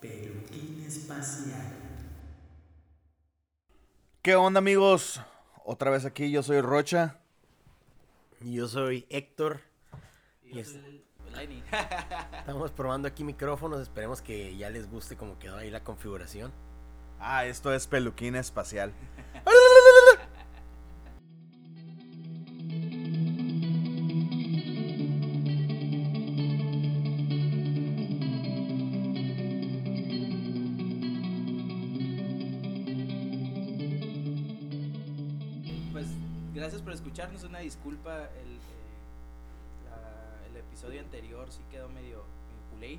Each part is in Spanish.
Peluquín espacial. ¿Qué onda amigos? Otra vez aquí, yo soy Rocha. Y yo soy Héctor. Y yo Y soy el-. Estamos probando aquí micrófonos, esperemos que ya les guste cómo quedó ahí la configuración. Ah, esto es Peluquín Espacial. escucharnos. Una disculpa. El, eh, la- el episodio anterior sí quedó medio, culé.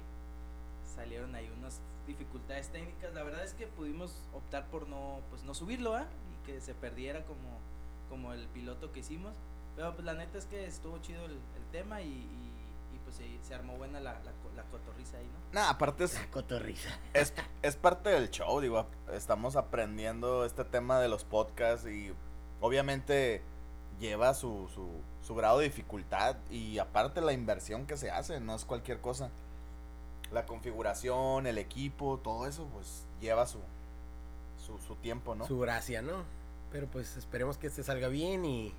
Salieron ahí unas dificultades técnicas. La verdad es que pudimos optar por no, pues, no subirlo, ¿ah? Y que se perdiera como, como el piloto que hicimos. Pero pues la neta es que estuvo chido el, el tema y, y- pues se, se armó buena la, la, la cotorriza ahí, ¿no? Nah, aparte es, Cotorriza. es, es parte del show, digo, estamos aprendiendo este tema de los podcasts y obviamente lleva su, su, su grado de dificultad y aparte la inversión que se hace, no es cualquier cosa. La configuración, el equipo, todo eso pues lleva su, su, su tiempo, ¿no? Su gracia, ¿no? Pero pues esperemos que este salga bien y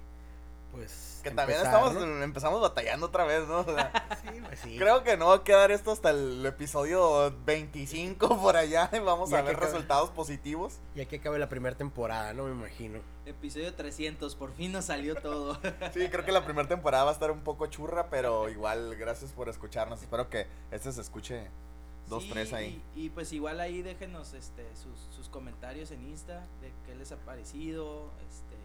pues... Que también empezar, estamos, ¿no? empezamos batallando otra vez, ¿no? O sea, Sí, pues sí. Creo que no va a quedar esto hasta el episodio 25 por allá y vamos a ver acabe. resultados positivos. Ya que acabe la primera temporada, ¿no? Me imagino. Episodio 300, por fin nos salió todo. Sí, creo que la primera temporada va a estar un poco churra, pero igual gracias por escucharnos. Espero que este se escuche dos, Sí, tres ahí. Y, y, pues igual ahí déjenos este, sus, sus comentarios en Insta de qué les ha parecido, este,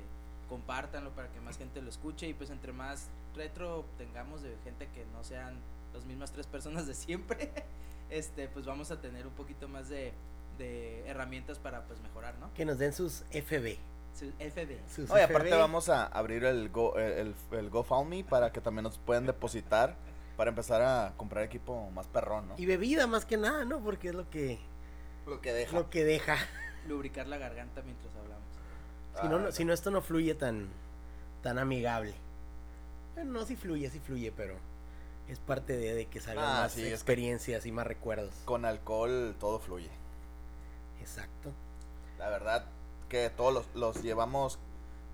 compártanlo para que más gente lo escuche y pues entre más retro tengamos de gente que no sean las mismas tres personas de siempre, este, pues vamos a tener un poquito más de, de herramientas para pues mejorar, ¿no? Que nos den sus FB. Su FB. Sus Oye, aparte vamos a abrir el, Go, el, el GoFundMe para que también nos puedan depositar para empezar a comprar equipo más perrón, ¿no? Y bebida más que nada, ¿no? Porque es lo que, Lo que deja. lo que deja. Lubricar la garganta mientras hablamos. Si no, Ah, no- si no, esto no fluye tan, tan amigable. Bueno, no, sí fluye, sí fluye, pero es parte de, de que salgan Ah, más sí, es que- experiencias y más recuerdos. Con alcohol todo fluye. Exacto. La verdad que todos los, los llevamos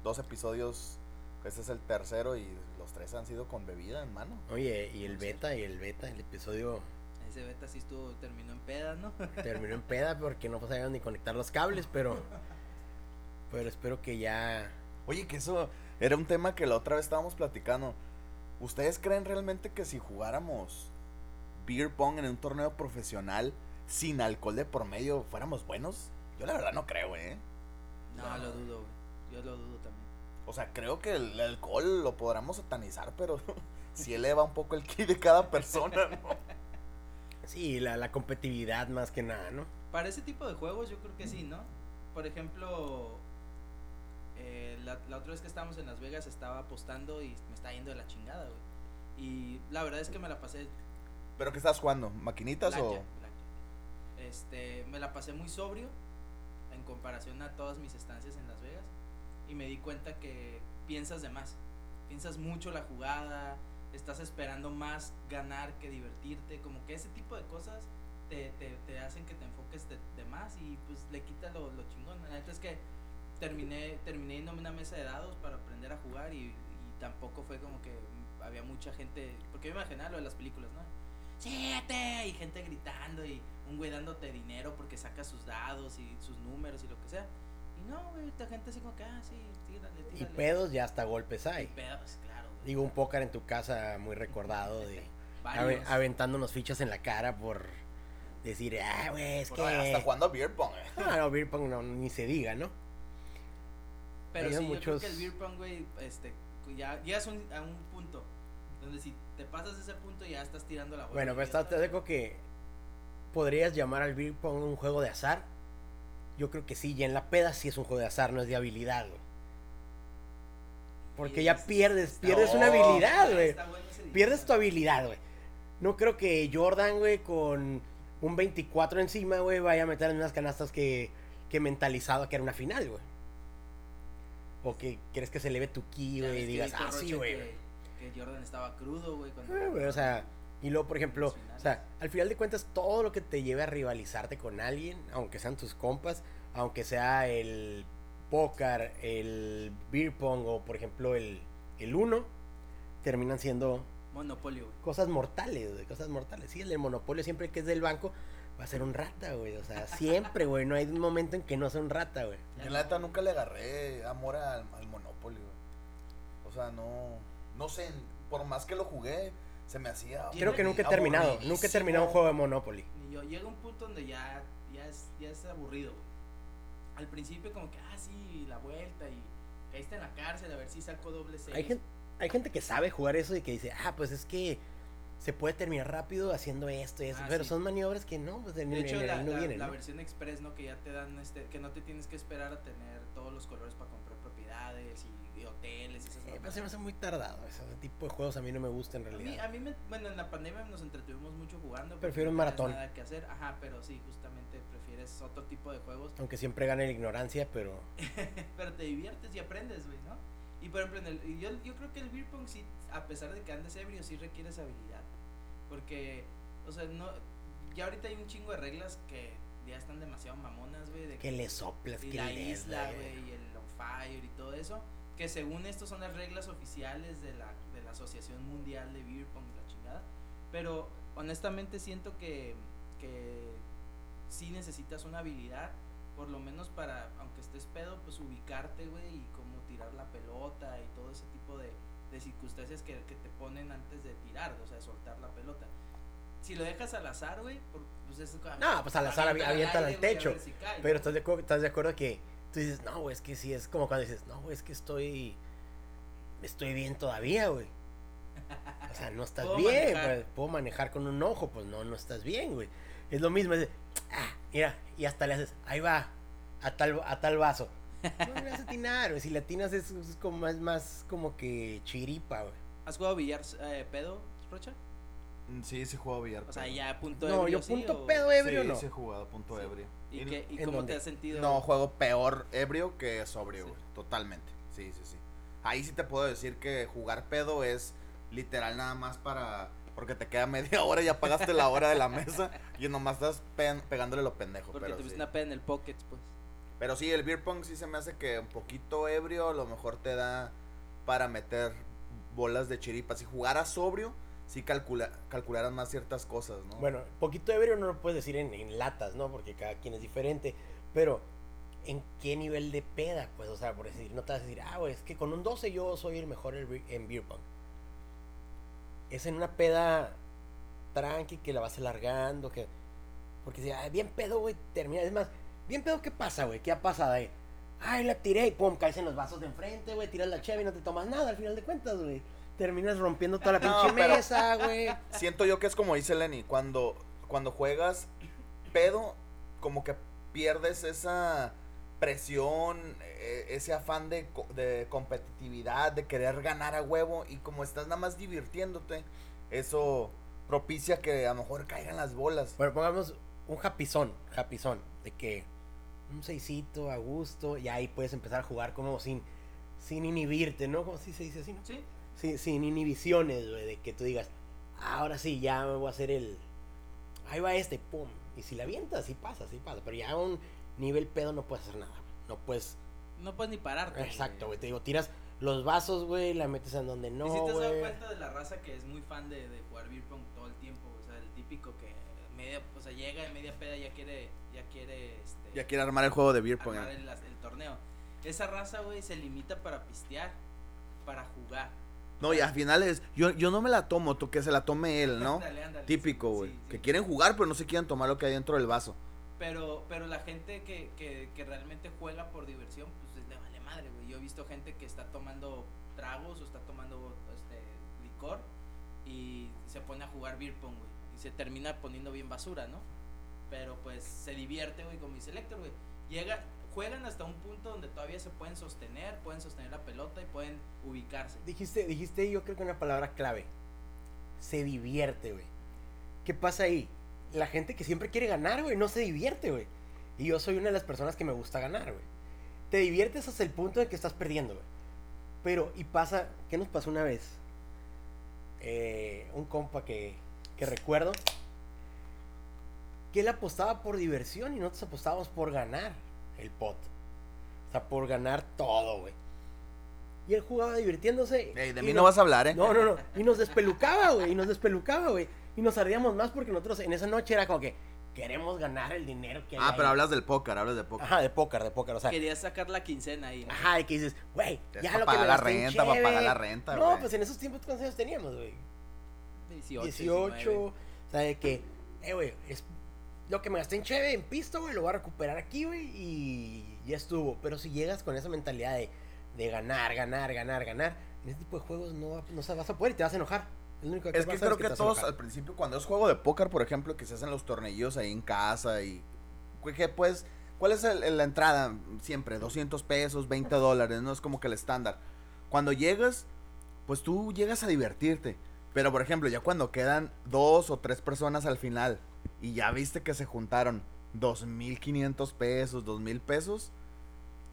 dos episodios. Este es el tercero y los tres han sido con bebida en mano. Oye, y el beta, y el beta, el episodio Ese beta sí estuvo, terminó en peda, ¿no? terminó en peda porque no sabían ni conectar los cables, pero, pero espero que ya... Oye, que eso era un tema que la otra vez estábamos platicando. ¿Ustedes creen realmente que si jugáramos beer pong en un torneo profesional sin alcohol de por medio fuéramos buenos? Yo la verdad no creo, ¿eh? No, lo dudo, güey. Yo lo dudo también. O sea, creo que el alcohol lo podremos satanizar, pero si eleva un poco el ki de cada persona, ¿no? Sí, la, la competitividad más que nada, ¿no? Para ese tipo de juegos yo creo que sí, ¿no? Por ejemplo, eh, la, la otra vez que estábamos en Las Vegas estaba apostando y me está yendo de la chingada, güey. Y la verdad es que me la pasé... ¿Pero qué estás jugando? ¿Maquinitas o...? blackjack. Este, me la pasé muy sobrio en comparación a todas mis estancias en Las Vegas. Y me di cuenta que piensas de más. Piensas mucho la jugada, estás esperando más ganar que divertirte. Como que ese tipo de cosas te, te, te hacen que te enfoques de, de más y pues le quita lo, lo chingón. La neta es que terminé, terminé yéndome a una mesa de dados para aprender a jugar y, y tampoco fue como que había mucha gente. Porque yo me imaginaba lo de las películas, ¿no? ¡Siete! Y gente gritando y un güey dándote dinero porque saca sus dados y sus números y lo que sea. Y no, güey, esta gente así como que, ah, sí, tírale, Y tírale. pedos ya hasta golpes Y hay. pedos, claro. güey. Digo, un póker en tu casa muy recordado de Varios. aventándonos fichas en la cara por decir, ah, güey, es que... Hasta jugando beer pong, ¿eh? Ah, no, beer pong no, ni se diga, ¿no? Pero Hay sí, yo creo muchos- que el beer pong, güey, este, ya llegas a un, a un punto donde si te pasas ese punto ya estás tirando la bola. Bueno, pero ya está, te digo que podrías llamar al beer pong un juego de azar. Yo creo que sí, y en la peda sí es un juego de azar, no es de habilidad, güey. Porque ya es- pierdes, pierdes una habilidad, güey. Bueno. Pierdes tu habilidad, güey. No creo que Jordan, güey, con un 24 encima, güey, vaya a meter en unas canastas que, que mentalizado que era una final, güey. O que crees que se eleve tu ki, güey, y digas, ah, sí, güey. Que, que Jordan estaba crudo, güey. Eh, güey, o sea, Y luego, por ejemplo, o sea, al final de cuentas, todo lo que te lleve a rivalizarte con alguien, aunque sean tus compas, aunque sea el póker, el beer pong o, por ejemplo, el, el uno, terminan siendo Monopolio, güey. cosas mortales, güey, cosas mortales. Sí, el monopolio siempre que es del banco va a ser un rata, güey. O sea, siempre, güey. No hay un momento en que no sea un rata, güey. Yo la neta nunca le agarré amor al, al Monopoly, güey. O sea, no. No sé, por más que lo jugué, se me hacía. Creo que nunca he terminado. Nunca he terminado un juego de Monopoly. Ni yo. Llega un punto donde ya, ya, es, ya es aburrido, güey. Al principio como que, ah, sí, la vuelta y caíste en la cárcel a ver si saco doble seis. Hay gente, hay gente que sabe jugar eso y que dice, ah, pues es que se puede terminar rápido haciendo esto y eso. Ah, pero sí. son maniobras que no, pues en, De en hecho, la, no la- vienen. la ¿no? versión express, ¿no? Que ya te dan, este, que no te tienes que esperar a tener todos los colores para comprar propiedades y, y hoteles y esas Eh, pues se me hace muy tardado. Ese tipo de juegos a mí no me gusta en A mí, realidad. a mí me, bueno, en la pandemia nos entretuvimos mucho jugando. Prefiero un no maratón. Nada que hacer, ajá, pero sí, justamente prefieres otro tipo de juegos. Aunque siempre gane la ignorancia, pero pero te diviertes y aprendes, güey, ¿no? Y por ejemplo, en el, yo, yo creo que el beer pong sí, a pesar de que andes ebrio, sí requieres habilidad. Porque, o sea, no, ya ahorita hay un chingo de reglas que ya están demasiado mamonas, güey. de que le soplas, y que la le isla, güey. y el on fire y todo eso. Que según esto son las reglas oficiales de la, de la Asociación Mundial de Beer Pong y la chingada. Pero honestamente siento que, que sí necesitas una habilidad, por lo menos para, aunque estés pedo, pues ubicarte, güey, y cómo tirar la pelota y todo ese tipo de, de circunstancias que, que te ponen antes de tirar, o sea, de soltar la pelota. Si lo dejas al azar, güey, pues es No, pues al azar avi- aviéntala aviéntala al techo. si Pero estás de, acu- estás de acuerdo que tú dices, no, güey, es que sí, es como cuando dices, no, güey, es que estoy, estoy bien todavía, güey. O sea, no estás bien, manejar. Puedo manejar con un ojo, pues no, no estás bien, güey. Es lo mismo, es de, ah, mira, y hasta le haces, ahí va, a tal, a tal vaso. No le vas a atinar, güey. Si le atinas es, es como más, más como que chiripa, güey. ¿Has jugado billar eh, pedo, Rocha? Mm, Sí, sí he jugado billar. O sea, ya punto No, ebrio, yo sí, punto pedo ebrio sí, no. sí he jugado punto Sí. ebrio. ¿Y, Y- qué- y ¿En cómo dónde? te has sentido? No, juego peor ebrio que sobrio, Sí. güey. Totalmente. Sí, sí, sí. Ahí sí te puedo decir que jugar pedo es literal nada más para. Porque te queda media hora y ya pagaste la hora de la mesa y nomás estás pe- pegándole lo pendejo. Porque pero, tuviste sí. una peda en el pocket, pues. Pero sí, el beer pong sí se me hace que un poquito ebrio a lo mejor te da para meter bolas de chiripa. Si jugaras sobrio, sí calcula, calcularas más ciertas cosas, ¿no? Bueno, poquito ebrio no lo puedes decir en, latas, ¿no? Porque cada quien es diferente. Pero, ¿en qué nivel de peda? Pues, o sea, por decir, no te vas a decir, ah, güey, es que con un 12 yo soy el mejor en beer- en beer pong. Es en una peda tranqui que la vas alargando, que... Porque si, ah, bien pedo, güey, termina. Es más, bien pedo, ¿qué pasa, güey? ¿Qué ha pasado ahí? Ay, la tiré y pum, caes en los vasos de enfrente, güey, tiras la cheve y no te tomas nada al final de cuentas, güey. Terminas rompiendo toda la pinche mesa, güey. Siento yo que es como dice Lenny, cuando, cuando juegas pedo, como que pierdes esa presión, eh, ese afán de, de competitividad, de querer ganar a huevo, y como estás nada más divirtiéndote, eso propicia que a lo mejor caigan las bolas. Bueno, pongamos un japizón, japizón, de que un seisito a gusto, y ahí puedes empezar a jugar como sin, sin inhibirte, ¿no? Como si se dice así, ¿no? Sí. Sin, sin inhibiciones, güey, de que tú digas, ahora sí, ya me voy a hacer el... Ahí va este, pum. Y si la avientas, sí pasa, sí pasa. Pero ya a un nivel pedo no puedes hacer nada. No puedes... No puedes ni pararte. Exacto, güey. Te digo, tiras los vasos, güey, la metes en donde no, y si te has dado cuenta de la raza que es muy fan de, de jugar beer pong todo el tiempo, o sea, el típico que media, o sea, llega en media peda y ya quiere, ya quiere, este, Ya quiere armar el juego de beer pong. armar el, el torneo. Esa raza, güey, se limita para pistear, para jugar. No, y al final es, yo, yo no me la tomo, tú que se la tome él, ¿no? Ándale, ándale, Típico, güey. sí, sí. Que quieren jugar, pero no se quieren tomar lo que hay dentro del vaso. Pero, pero la gente que, que, que realmente juega por diversión, pues le vale madre, güey. Yo he visto gente que está tomando tragos o está tomando este licor y se pone a jugar beer pong, güey. Se termina poniendo bien basura, ¿no? Pero pues se divierte, güey, como dice Héctor, güey. Llega, juegan hasta un punto donde todavía se pueden sostener, pueden sostener la pelota y pueden ubicarse. Dijiste, dijiste yo creo que una palabra clave. Se divierte, güey. ¿Qué pasa ahí? La gente que siempre quiere ganar, güey, no se divierte, güey. Y yo soy una de las personas que me gusta ganar, güey. Te diviertes hasta el punto de que estás perdiendo, güey. Pero, y pasa, ¿qué nos pasó una vez? Eh, un compa que, que recuerdo que él apostaba por diversión y nosotros apostábamos por ganar el pot. O sea, por ganar todo, güey. Y él jugaba divirtiéndose. De mí no vas a hablar, ¿eh? No, no, no. Y nos despelucaba, güey. Y nos despelucaba, güey. Y nos ardíamos más porque nosotros en esa noche era como que queremos ganar el dinero que hay Ah, ahí. pero hablas del póker, hablas de póker. Ajá, de póker, de póker. O sea, Querías sacar la quincena ahí. ¿no? ajá, y que dices, güey, ya lo que pagar me la renta, pa' cheve". pagar la renta, No, pues en esos tiempos, ¿cuántos años teníamos, güey? 18. 18. 19. O sea, de que, eh, güey, es lo que me gasté en cheve, en pisto, güey, lo voy a recuperar aquí, güey, y ya estuvo. Pero si llegas con esa mentalidad de, de ganar, ganar, ganar, ganar, en este tipo de juegos no, no se vas a poder y te vas a enojar. Es, lo único Es que pasa creo que a todos al principio, cuando es juego de póker, por ejemplo, que se hacen los tornillos ahí en casa y. Que pues, ¿cuál es el- el- la entrada? Siempre, 200 pesos, 20 dólares, ¿no? Es como que el estándar. Cuando llegas, pues tú llegas a divertirte. Pero, por ejemplo, ya cuando quedan dos o tres personas al final y ya viste que se juntaron 2.500 pesos, 2.000 pesos,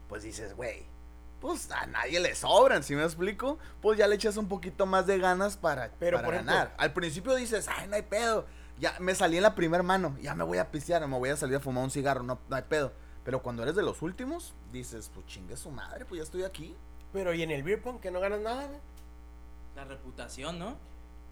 pues dices, güey, pues a nadie le sobran, ¿sí me explico? Pues ya le echas un poquito más de ganas para, Pero, para por ejemplo- ganar. Al principio dices, ay, no hay pedo. Ya me salí en la primera mano, ya me voy a pistear, me voy a salir a fumar un cigarro, no, no hay pedo. Pero cuando eres de los últimos, dices, pues chingue su madre, pues ya estoy aquí. Pero y en el beer pong que no ganas nada. La reputación, ¿no?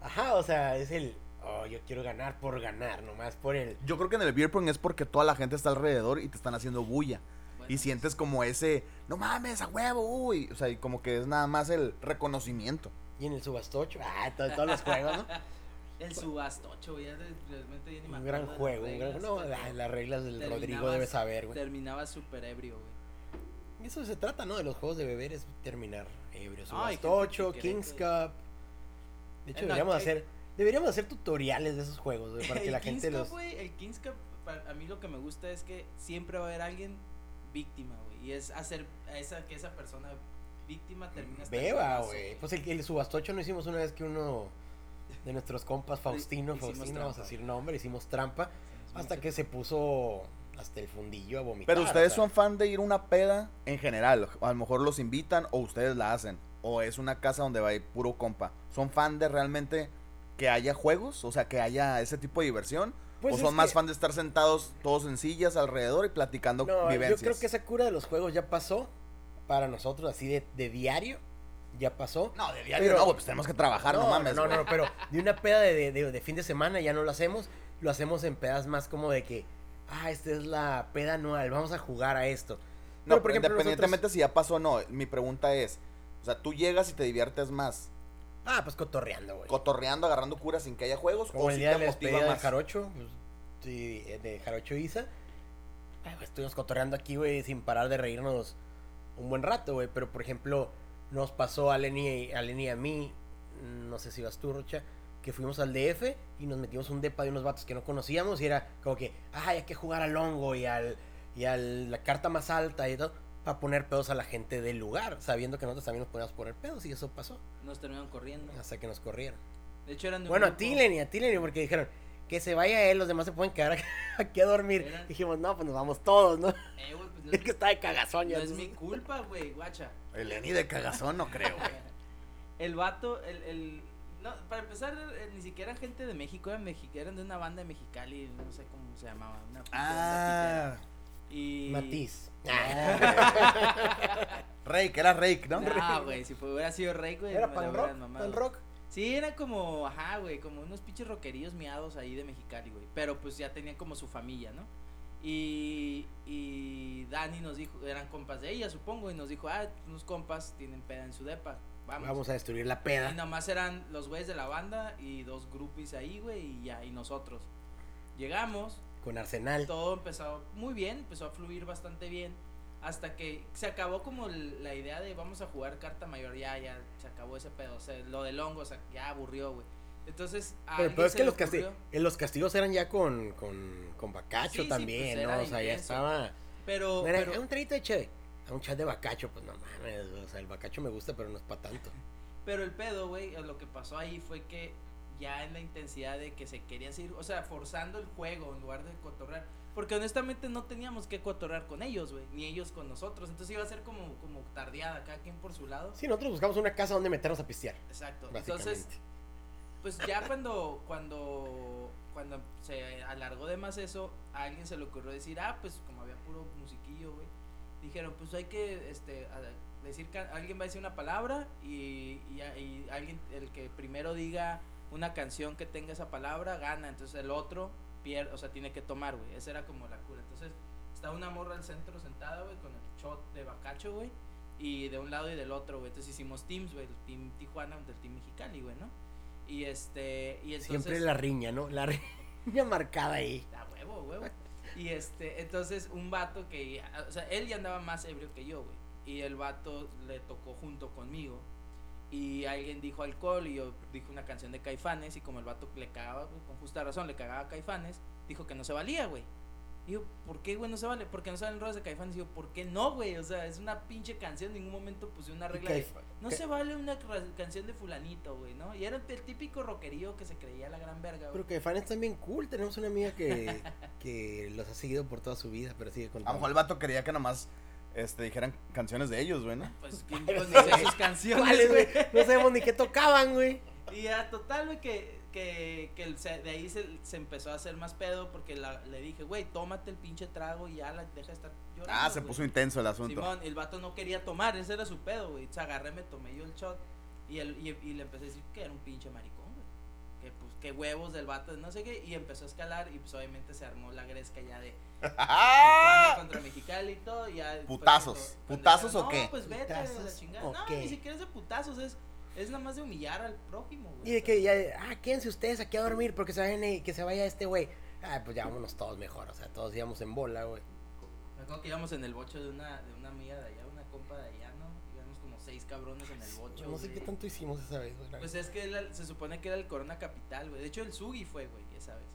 Ajá, o sea, es el, oh, yo quiero ganar por ganar, nomás por el... Yo creo que en el beer pong es porque toda la gente está alrededor y te están haciendo bulla. Bueno, Y sientes como ese, no mames, a huevo, uy. O sea, y como que es nada más el reconocimiento. Y en el subastocho, ah, to- todos los juegos, ¿no? El subastocho, güey. Ya de- realmente ya ni Un gran juego, las un gran No, pero ay, las reglas del Rodrigo terminabas- debe saber, güey. Terminaba súper ebrio, güey. Eso se trata, ¿no? De los juegos de beber es terminar ebrio. Subastocho, Kings que- Cup. De hecho, Eh, no, deberíamos hay- hacer, deberíamos hacer tutoriales de esos juegos, güey, para que el la gente Cup, los... el Kings Cup, pa- a mí lo que me gusta es que siempre va a haber alguien víctima, güey. Y es hacer a esa, que esa persona víctima termina Beba, güey. Pues el, el subastocho no hicimos una vez que uno de nuestros compas, Faustino, Hicimos Faustino, vamos a decir nombre, hicimos trampa, Hicimos hasta que se puso hasta el fundillo a vomitar. Pero ustedes o sea. son fan de ir una peda en general. A lo mejor los invitan o ustedes la hacen. O es una casa donde va a ir puro compa. ¿Son fan de realmente que haya juegos? O sea, que haya ese tipo de diversión. Pues ¿O son más que- fan de estar sentados todos en sillas alrededor y platicando No, vivencias? yo creo que esa cura de los juegos ya pasó para nosotros, así de, de diario, ya pasó. No, de diario Pero- no, pues tenemos que trabajar, no, mames. No, no, no, pero de una peda de, de- fin de semana ya no lo hacemos. Lo hacemos en pedas más como de que, ah, esta es la peda anual, vamos a jugar a esto. No, Pero, independientemente nosotros- si ya pasó o no, mi pregunta es, o sea, tú llegas y te diviertes más Ah, pues cotorreando, güey. cotorreando, agarrando curas sin que haya juegos Como o el si día de te la motiva despedida de más. Jarocho, pues, sí, eh, de Jarocho Isa. Ay, güey, estuvimos cotorreando aquí, güey, sin parar de reírnos un buen rato, güey. Pero, por ejemplo, nos pasó a Lenny, a Lenny y a mí, no sé si vas tú, Rocha, que fuimos al DF y nos metimos un depa de unos vatos que no conocíamos y era como que, ay, hay que jugar al hongo y al y a la carta más alta y todo, para poner pedos a la gente del lugar, sabiendo que nosotros también nos podíamos poner pedos y eso pasó, Nos terminaron corriendo. hasta que nos corrieron. De hecho, eran de un Bueno, a grupo- ti, Lenny, a ti, Lenny, porque dijeron que se vaya él, los demás se pueden quedar aquí a dormir. Eran- Dijimos, no, pues nos vamos todos, ¿no? Eh, güey, pues no Es que está de cagazón no ya. es mi culpa, güey, guacha. El Lenny de cagazón no creo, güey. El vato, el, el no, para empezar, eh, ni siquiera gente de México, eran, eran de una banda de Mexicali, no sé cómo se llamaba, una Ah, pitera. Y Matiz. Rake, era Rake, ¿no? No, güey, si fue- hubiera sido rey, güey, ¿Era pan rock? ¿Pan rock? Sí, era como, ajá, güey, como unos pinches rockerillos miados ahí de Mexicali, güey. Pero pues ya tenían como su familia, ¿no? Y, y Dani nos dijo, eran compas de ella, supongo, y nos dijo, ah, unos compas tienen peda en su depa, vamos. Vamos a destruir la Y peda. nomás eran los güeyes de la banda y dos groupies ahí, güey, y ya, y nosotros. Llegamos, Con Arsenal. todo empezó muy bien, empezó a fluir bastante bien. Hasta que se acabó como la idea de vamos a jugar carta mayor, ya, ya, se acabó ese pedo. O sea, lo del hongo, o sea, ya aburrió, güey. Entonces, Pero, pero es que los, casti- ocurrió- eh, los castigos eran ya con, con, con Bacacho Sí, sí, también, pues, ¿no? O sea, ya estaba. Pero, Era, pero, "Ah, un traguito de cheve. A un chat de Bacacho, pues no mames. O sea, el Bacacho me gusta, pero no es para tanto. pero el pedo, güey, lo que pasó ahí fue que ya en la intensidad de que se querían seguir, o sea, forzando el juego en lugar de cotorrear. Porque honestamente no teníamos que cotorrear con ellos, güey, ni ellos con nosotros. Entonces iba a ser como, como tardeada, cada quien por su lado. Sí, nosotros buscamos una casa donde meternos a pistear. Exacto. Entonces, pues ya cuando, cuando, cuando se alargó de más eso, a alguien se le ocurrió decir, ah, pues como había puro musiquillo, güey, dijeron, pues hay que, este, a- decir, que alguien va a decir una palabra y, y, y alguien, el que primero diga una canción que tenga esa palabra, gana, entonces el otro pierde, o sea, tiene que tomar, güey, esa era como la cura, entonces estaba una morra al centro sentada, güey, con el shot de bacacho, güey, y de un lado y del otro, güey, entonces hicimos teams, güey, el team Tijuana del team Mexicali, güey, ¿no? Y este, y entonces... Siempre la riña, ¿no? La riña marcada ahí. A huevo, huevo. Y este, entonces un vato que, o sea, él ya andaba más ebrio que yo, güey. Y el vato le tocó junto conmigo. Y alguien dijo alcohol y yo dije una canción de Caifanes y como el vato le cagaba, pues, con justa razón, le cagaba a Caifanes, dijo que no se valía, güey. Y yo, ¿por qué, güey, no se vale? Porque no salen rolas de Caifanes. Y yo, ¿por qué no, güey? O sea, es una pinche canción, en ningún momento puse una regla de... No se vale una canción de fulanito, güey, ¿no? Y era el típico rockerío que se creía la gran verga, güey. Pero que fan es también cool. Tenemos una amiga que, que los ha seguido por toda su vida, pero sigue A lo mejor el vato quería que nomás este, dijeran canciones de ellos, güey, ¿no? Pues, ¿quién conocía sí. sus canciones. No sabemos ni qué tocaban, güey. Y ya, total, güey, que, que, que se- de ahí se, se empezó a hacer más pedo porque la- le dije, güey, tómate el pinche trago y ya la deja de estar llorando. Ah, se güey". puso intenso el asunto. Simón, el vato no quería tomar, ese era su pedo, güey. Se agarré, me tomé yo el shot y, el, y, y le empecé a decir que era un pinche maricón, güey. Que pues, que huevos del vato, no sé qué. Y empezó a escalar y pues obviamente se armó la gresca ya de Tijuana contra Mexicali y todo. y Ya, Putazos. cuando- ¿Putazos o qué? No, pues vete a la ¿Putazos chingada. o No, qué? ni siquiera es de putazos, es, es nada más de humillar al prójimo, güey. Y de que ya, ah, quédense ustedes aquí a dormir porque se vayan, eh, que se vaya este güey. Ah, pues ya vámonos todos mejor, o sea, todos íbamos en bola, güey. Me acuerdo que íbamos en el bocho de una, de una amiga de allá, una compa de allá, ¿no? Íbamos como seis cabrones en el bocho. No sé güey. qué tanto hicimos esa vez, güey. Pues es que se supone que era el Corona Capital, güey. De hecho, el Sugi fue, güey, esa vez.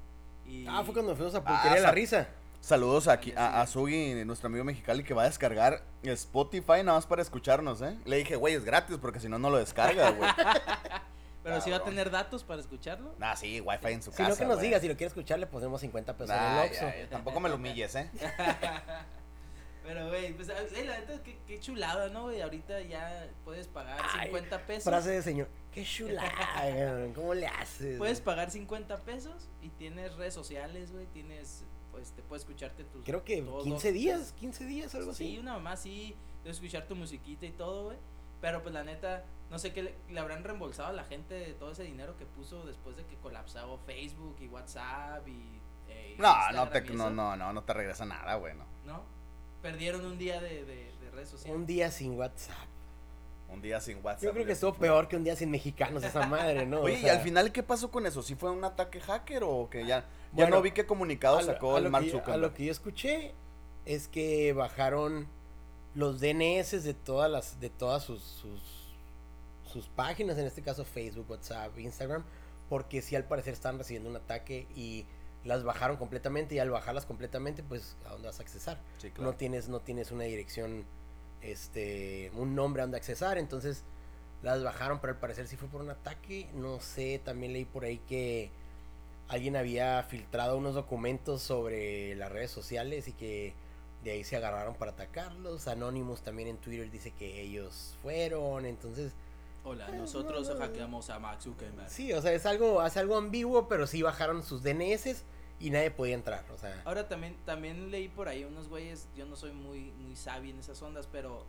Y... Ah, fue cuando fuimos a Ah, Pulquería de la sa- Risa. Saludos aquí a, a Sugi, nuestro amigo mexicali, que va a descargar Spotify nada más para escucharnos, ¿eh? Le dije, güey, es gratis porque si no, no lo descarga, güey. Pero si va a tener datos para escucharlo. nah, sí, wifi en su Si casa. no que nos güey. diga, si lo quiere escuchar, le ponemos 50 pesos en Nah, el Oxxo. ya, ya, tampoco me lo humilles, ¿eh? Pero, güey, pues, eh, la neta, qué, qué chulada, ¿no, güey? Ahorita ya puedes pagar Ay, 50 pesos. Frase de señor. Qué chulada, ¿cómo le haces? Puedes pagar 50 pesos y tienes redes sociales, güey. Tienes, pues, te puedes escucharte tus. Creo que todos 15 los- días, 15 días, algo Sí, así. una mamá sí, de escuchar tu musiquita y todo, güey. Pero pues la neta, no sé qué le, le habrán reembolsado a la gente de todo ese dinero que puso después de que colapsó Facebook y WhatsApp y. eh, No, no te, no, no, no, no te regresa nada, güey, no. ¿No? Perdieron un día de, de, de redes sociales. Un día sin WhatsApp. Un día sin WhatsApp. Yo creo que estuvo peor que un día sin mexicanos esa madre, ¿no? O Oye, ¿y al final qué pasó con eso? ¿Sí fue un ataque hacker o que ya, ya Bueno, no vi qué comunicado lo- sacó el Mark A lo que yo escuché es que bajaron los DNS de todas las de todas sus, sus sus páginas, en este caso Facebook, WhatsApp, Instagram, porque sí al parecer estaban recibiendo un ataque y las bajaron completamente y al bajarlas completamente, pues a dónde vas a accesar? Sí, claro. No tienes no tienes una dirección este un nombre a donde accesar, entonces las bajaron, pero al parecer sí fue por un ataque, no sé, también leí por ahí que alguien había filtrado unos documentos sobre las redes sociales y que de ahí se agarraron para atacarlos. Anonymous también en Twitter dice que ellos fueron, entonces Hola, Eh, nosotros no, no, no. hackeamos a Max Zuckerberg. sí, o sea, es algo, es algo ambiguo, pero sí bajaron sus DNS y nadie podía entrar, o sea, Ahora también, también leí por ahí unos güeyes, yo no soy muy, muy sabio en esas ondas, pero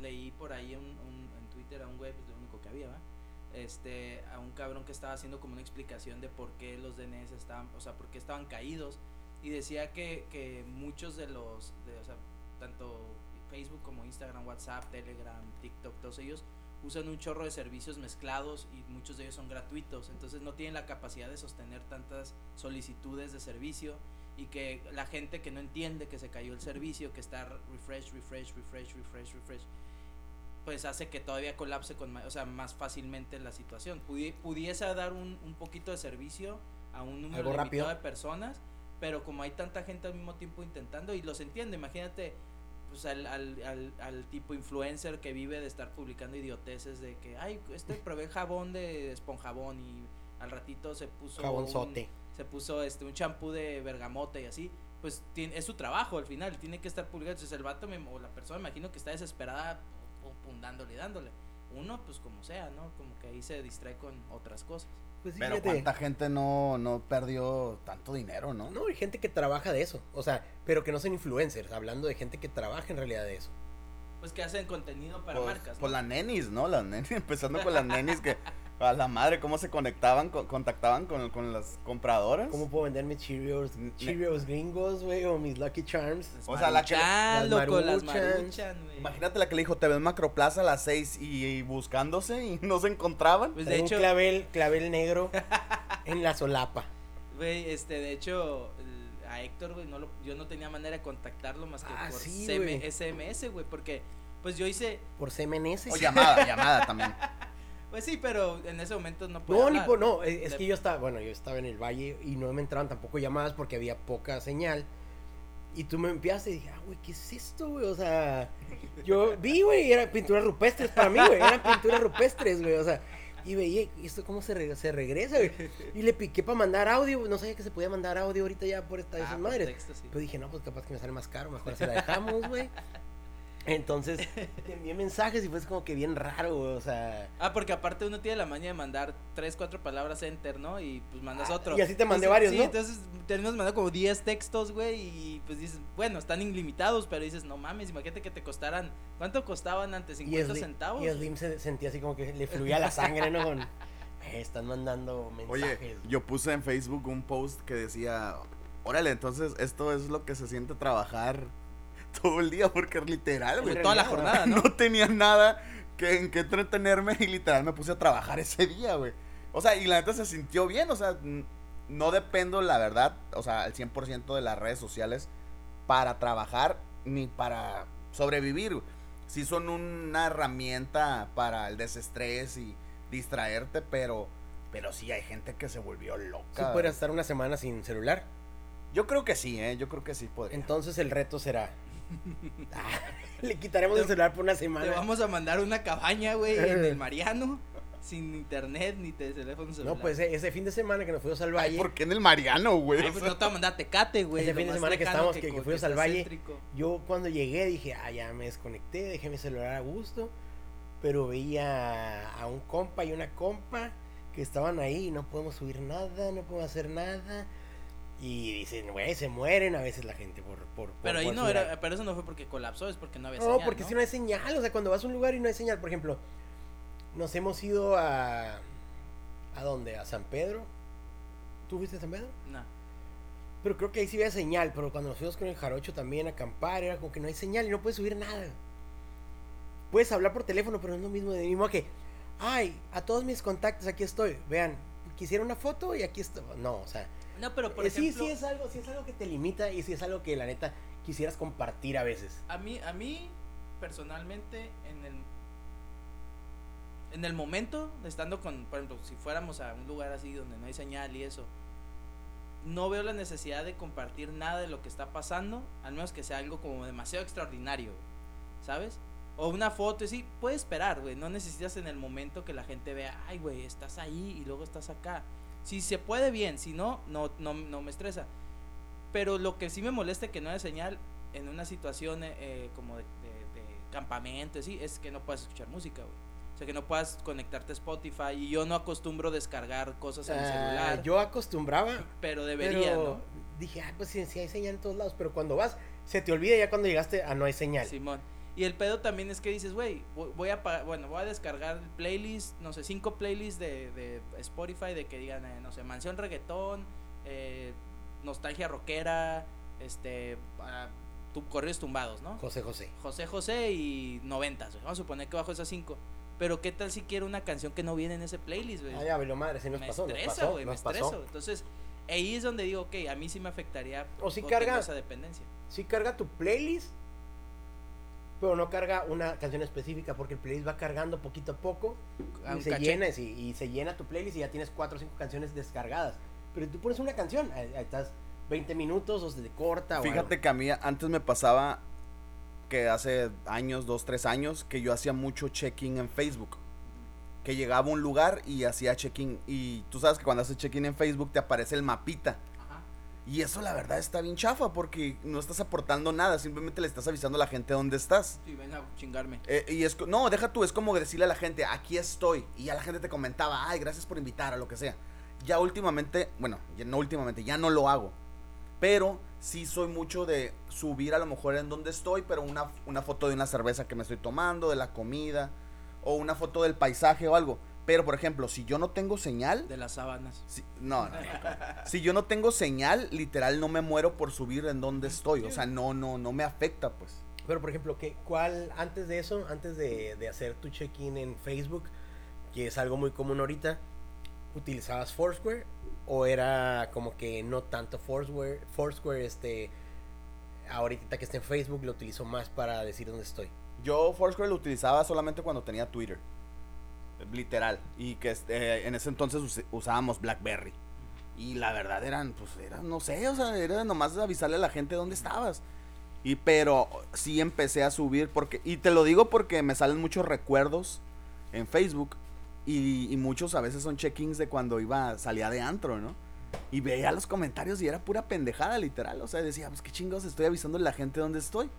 leí por ahí en Twitter a un güey, pues lo único que había, ¿va? Este, a un cabrón que estaba haciendo como una explicación de por qué los DNS estaban, o sea, por qué estaban caídos. Y decía que, que muchos de los, de, o sea, tanto Facebook como Instagram, WhatsApp, Telegram, TikTok, todos ellos usan un chorro de servicios mezclados y muchos de ellos son gratuitos, entonces no tienen la capacidad de sostener tantas solicitudes de servicio y que la gente que no entiende que se cayó el servicio, que está refresh, refresh, refresh, refresh, refresh, pues hace que todavía colapse con o sea, más fácilmente la situación. Pudi- pudiese dar un, un poquito de servicio a un número limitado de personas, pero como hay tanta gente al mismo tiempo intentando, y los entiendo, imagínate pues al, al, al, al tipo influencer que vive de estar publicando idioteces de que, ay, este probé jabón de esponjabón y al ratito se puso un- se puso este un champú de bergamote y así, pues tiene, es su trabajo al final, tiene que estar publicando. Entonces el vato me- o la persona me imagino que está desesperada, pum, pum, pum, dándole, y dándole. Uno, pues como sea, ¿no? Como que ahí se distrae con otras cosas. Pues Pero cuánta gente no, no perdió tanto dinero, ¿no? No, hay gente que trabaja de eso. O sea, pero que no son influencers. Hablando de gente que trabaja en realidad de eso. Pues que hacen contenido para pues, marcas. ¿no? pues las nenis, ¿no? Las nenis, empezando con las nenis que a la madre cómo se conectaban, con- contactaban con, con las compradoras. ¿Cómo puedo vender mis Cheerios, Cheerios gringos, güey? O mis Lucky Charms. Las O sea, la que- las loco, las Maruchan. Imagínate la que le dijo, te ves en Macroplaza a las 6 y, y buscándose y no se encontraban. Pues de hecho, un clavel, clavel negro en la solapa. güey, este, de hecho, a Héctor, güey, no lo, yo no tenía manera de contactarlo más que Ah, por sí, CM. SMS, güey, porque, pues yo hice, Por CMNS. O llamada, llamada también. pues sí, pero en ese momento no podía No, ni hablar. por, no, es, es De- que yo estaba, bueno, yo estaba en el valle y no me entraban tampoco llamadas porque había poca señal. Y tú me enviaste y dije, ah, güey, ¿qué es esto, güey? O sea, yo vi, güey, eran pinturas rupestres para mí, güey, eran pinturas rupestres, güey, o sea, y veía, ¿y esto cómo se, re- se regresa, güey? Y le piqué para mandar audio, no sabía que se podía mandar audio ahorita ya por esta Ah, texto, sí. Pero dije, no, pues capaz que me sale más caro, mejor se la dejamos, güey. Entonces, te envié mensajes y fue como que bien raro, güey, o sea... Ah, porque aparte uno tiene la maña de mandar tres, cuatro palabras enter, ¿no? Y pues mandas Ah, otro. y así te mandé Entonces, varios, sí, ¿no? entonces terminas mandando como 10 textos, güey, y pues dices, bueno, están ilimitados, pero dices, no mames, imagínate que te costaran, ¿cuánto costaban antes? Y ¿50 Slim- centavos? Y Slim se sentía así como que le fluía la sangre, ¿no? Con, "Eh, están mandando mensajes. Oye, yo puse en Facebook un post que decía, órale, entonces esto es lo que se siente trabajar todo el día, porque literal, güey, Toda la jornada, ¿no? no tenía nada que, en que entretenerme y literal me puse a trabajar ese día, güey. O sea, y la neta se sintió bien, o sea, no dependo, la verdad, o sea, al 100% de las redes sociales para trabajar ni para sobrevivir. Sí son una herramienta para el desestrés y distraerte, pero, pero sí hay gente que se volvió loca. ¿Sí podrías estar una semana sin celular? Yo creo que sí, ¿eh? Yo creo que sí podría. Entonces el reto será... Ah, le quitaremos el celular por una Te semana. vamos a mandar una cabaña, güey, en el Mariano, sin internet ni te teléfono celular. No, pues ese fin de semana que nos fuimos al valle, ¿Por qué en el Mariano, güey? Ay, pues no te mandar Tecate, güey. Ese fin de semana que estábamos, que- fuimos al valle. céntrico. yo cuando llegué dije, ah, ya me desconecté, dejé mi celular a gusto, pero veía a un compa y una compa que estaban ahí, no podemos subir nada, no podemos hacer nada. Y dicen, güey, se mueren a veces la gente por... por, por- Pero ahí por no era, algo". pero eso no fue porque colapsó, es porque no había No, señal, porque ¿no? si no hay señal, o sea, cuando vas a un lugar y no hay señal, por ejemplo, nos hemos ido a... ¿A dónde? ¿A San Pedro? ¿Tú fuiste a San Pedro? No. Pero creo que ahí sí había señal, pero cuando nos fuimos con el jarocho también a acampar, era como que no hay señal y no puedes subir nada. Puedes hablar por teléfono, pero no es lo mismo de mismo que, ay, a todos mis contactos aquí estoy, vean, quisiera una foto y aquí estoy. No, o sea, No, pero por eh, sí, ejemplo, sí es algo, sí es algo que te limita y sí es algo que la neta quisieras compartir a veces. a mí, a mí, personalmente, en el en el momento, estando con, por ejemplo, si fuéramos a un lugar así donde no hay señal y eso, no veo la necesidad de compartir nada de lo que está pasando, al menos que sea algo como demasiado extraordinario, ¿sabes? O una foto, y sí, puede esperar, güey, no necesitas en el momento que la gente vea, ay, güey, estás ahí y luego estás acá. Si se puede bien, si no, no, no, no me estresa. Pero lo que sí me molesta que no haya señal en una situación eh, eh, como de, de- de campamento, así, es que no puedas escuchar música, güey. O sea, que no puedas conectarte a Spotify y yo no acostumbro descargar cosas en el Ah, celular, yo acostumbraba, pero debería, pero ¿no? dije, ah, pues sí, sí hay señal en todos lados, pero cuando vas, se te olvida ya cuando llegaste a no hay señal. Simón. Y el pedo también es que dices, güey, voy a bueno, voy a descargar playlist, no sé, cinco playlists de, de Spotify de que digan, eh, no sé, mansión reggaetón, eh, nostalgia rockera, este, ah, tu, corridos tumbados, ¿no? José José. José José y noventas. Vamos a suponer que bajo esas cinco. Pero qué tal si quiero una canción que no viene en ese playlist, güey. Ah, ya, velo madre, se nos me pasó, nos estresa, me nos pasó. estreso. Entonces, ahí es donde digo, ok, a mí sí me afectaría. O si carga- esa dependencia. Sí carga tu playlist, pero no carga una canción específica porque el playlist va cargando poquito a poco A y se caché. llena y, se- y se llena tu playlist y ya tienes cuatro o cinco canciones descargadas. Pero tú pones una canción, ahí, ahí estás 20 minutos o se te corta o Fíjate que a mí antes me pasaba que hace años, dos, tres años, que yo hacía mucho check-in en Facebook. Que llegaba a un lugar y hacía check-in. Y tú sabes que cuando haces check-in en Facebook te aparece el mapita. Y eso la verdad está bien chafa porque no estás aportando nada, simplemente le estás avisando a la gente dónde estás. Sí, ven a chingarme. Eh, y es, no, deja tú, es como decirle a la gente, aquí estoy. Y ya la gente te comentaba, ay, gracias por invitar, o lo que sea. ya últimamente, bueno, ya no últimamente, ya no lo hago. Pero sí soy mucho de subir a lo mejor en donde estoy, pero una, una foto de una cerveza que me estoy tomando, de la comida, o una foto del paisaje o algo. Pero, por ejemplo, si yo no tengo señal, De las sábanas. si- no, no, si yo no tengo señal, literal no me muero por subir en donde estoy. O sea, no, no, no me afecta, pues. Pero, por ejemplo, ¿qué, ¿cuál, antes de eso, antes de, de hacer tu check-in en Facebook, que es algo muy común ahorita, ¿utilizabas Foursquare? ¿O era como que no tanto Foursquare? Foursquare, este, ahorita que está en Facebook, lo utilizo más para decir dónde estoy. Yo Foursquare lo utilizaba solamente cuando tenía Twitter. Literal. Y que este, en ese entonces us- usábamos BlackBerry. Y la verdad eran, pues, eran, no sé, o sea, era nomás avisarle a la gente dónde estabas. Y pero sí empecé a subir porque, y te lo digo porque me salen muchos recuerdos en Facebook. Y, y muchos a veces son check-ins de cuando iba, salía de antro, ¿no? Y veía los comentarios y era pura pendejada, literal. O sea, decía, pues qué chingados estoy avisando a la gente dónde estoy.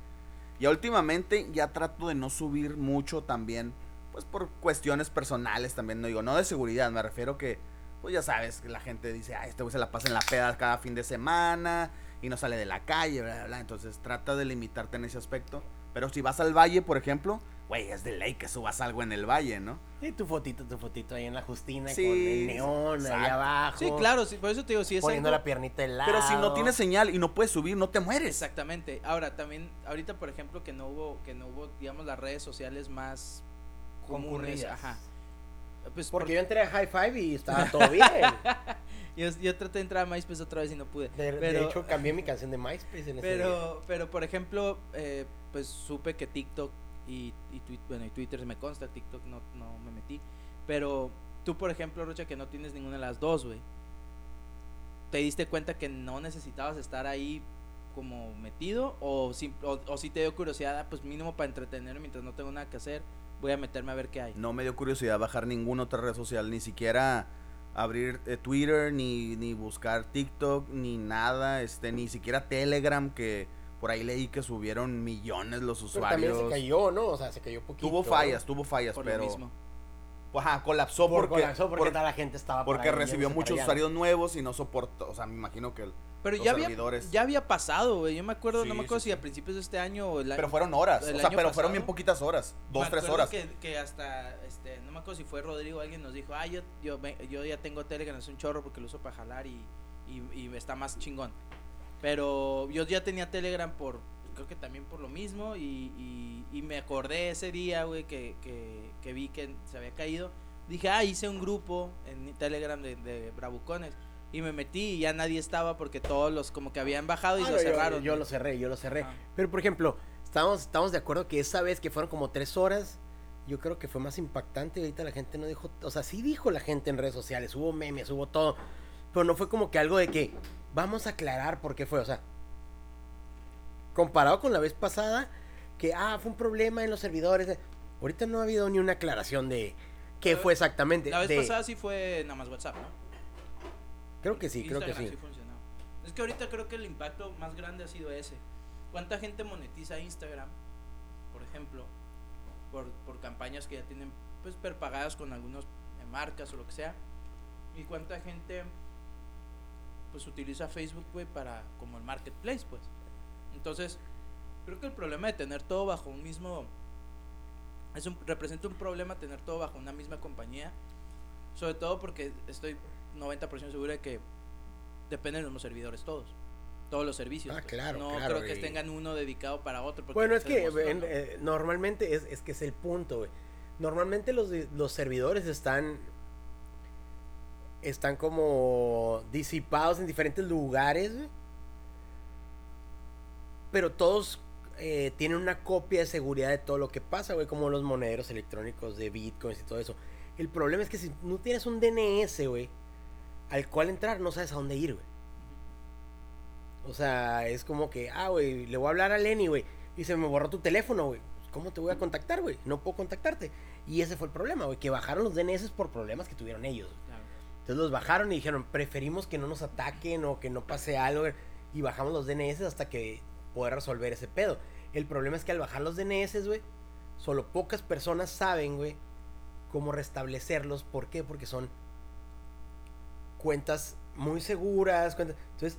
Y últimamente ya trato de no subir mucho también, pues por cuestiones personales también, no digo, no de seguridad, me refiero que, pues ya sabes, que la gente dice, ah, este güey se la pasa en la peda cada fin de semana y no sale de la calle, bla, bla, bla. Entonces trata de limitarte en ese aspecto. Pero si vas al valle, por ejemplo, güey, es de ley que subas algo en el valle, ¿no? Sí, tu fotito, tu fotito ahí en la Justina Sí, con el neón ahí abajo. Sí, claro, sí, por eso te digo, si es Poniendo algo- la piernita del lado. Pero si no tienes señal y no puedes subir, no te mueres. Exactamente. Ahora, también, ahorita, por ejemplo, que no hubo, que no hubo, digamos, las redes sociales más comunes. Ajá. Pues Porque yo entré a High Five y estaba todo bien. yo, yo traté de entrar a MySpace otra vez y no pude. De, de pero, hecho, cambié mi canción de MySpace en ese día. pero, pero, por ejemplo, eh, pues supe que TikTok y, y, bueno, y Twitter me consta, TikTok no, no me metí. Pero tú, por ejemplo, Rocha, que no tienes ninguna de las dos, güey. ¿Te diste cuenta que no necesitabas estar ahí como metido? ¿O si, o, o si te dio curiosidad, ah, pues mínimo para entretenerme mientras no tengo nada que hacer, voy a meterme a ver qué hay? No me dio curiosidad bajar ninguna otra red social, ni siquiera abrir eh, Twitter, ni, ni buscar TikTok, ni nada, este, ni siquiera Telegram, que por ahí leí que subieron millones los Pero también usuarios. se cayó, ¿no? O sea, se cayó poquito. tuvo fallas, tuvo fallas, Por pero lo mismo. Ajá, colapsó Por, porque, colapsó porque por- toda la gente estaba por porque ahí recibió yéndose muchos para allá. usuarios nuevos y no soportó, o sea, me imagino que el- Pero los ya había, servidores. ya había pasado, güey. Yo me acuerdo, no Sí, me acuerdo sí, si sí. a principios de este año o el año. pero fueron horas, el o sea, año pero fueron bien poquitas horas, dos, Me tres acuerdo horas. Que, que hasta, este, no me acuerdo si fue Rodrigo, alguien nos dijo, ah, yo, yo, ve- yo ya tengo Telegram, es un chorro porque lo uso para jalar y, y, y está más chingón. Pero yo ya tenía Telegram por, creo que también por lo mismo y, y, y me acordé ese día, güey, que, que, que vi que se había caído. Dije, ah, hice un grupo en Telegram de, de Bravucones. Y me metí y ya nadie estaba porque todos los como que habían bajado y Ah, lo no, yo- cerraron. Yo, lo cerré, yo lo cerré. Ah. Pero, por ejemplo, estamos, estamos de acuerdo que esa vez que fueron como tres horas, yo creo que fue más impactante. Ahorita la gente no dijo, o sea, sí dijo la gente en redes sociales, hubo memes, hubo todo. Pero no fue como que algo de que vamos a aclarar por qué fue. O sea, comparado con la vez pasada, que, ah, fue un problema en los servidores. Ahorita no ha habido ni una aclaración de qué La- fue exactamente. La vez de- pasada sí fue nada más WhatsApp, ¿no? Creo que sí, creo que Instagram sí. funcionó. Es que ahorita creo que el impacto más grande ha sido ese. ¿Cuánta gente monetiza Instagram, por ejemplo, por, por campañas que ya tienen pues perpagadas con algunas marcas o lo que sea? ¿Y cuánta gente pues utiliza Facebook, güey, para como el marketplace, pues? Entonces, creo que el problema de tener todo bajo un mismo es un, representa un problema tener todo bajo una misma compañía, sobre todo porque estoy 90% seguro de que dependen de los servidores todos. Todos los servicios. Ah, pues. claro, No claro, creo que y- tengan uno dedicado para otro. Bueno, no es que eh, normalmente es, es que es el punto, güey. Normalmente los, los servidores están están como disipados en diferentes lugares, güey. Pero todos eh, tienen una copia de seguridad de todo lo que pasa, güey, como los monederos electrónicos de bitcoins y todo eso. El problema es que si no tienes un DNS, güey, al cual entrar, no sabes a dónde ir, güey. O sea, es como que, ah, güey, le voy a hablar a Lenny, güey. Y se me borró tu teléfono, güey. ¿Cómo te voy a contactar, güey? No puedo contactarte. Y ese fue el problema, güey. Que bajaron los DNS por problemas que tuvieron ellos. Claro. Entonces los bajaron y dijeron, preferimos que no nos ataquen o que no pase algo. Y bajamos los DNS hasta que poder resolver ese pedo. El problema es que al bajar los DNS, güey, solo pocas personas saben, güey, cómo restablecerlos. ¿Por qué? Porque son cuentas muy seguras. cuentas- Entonces,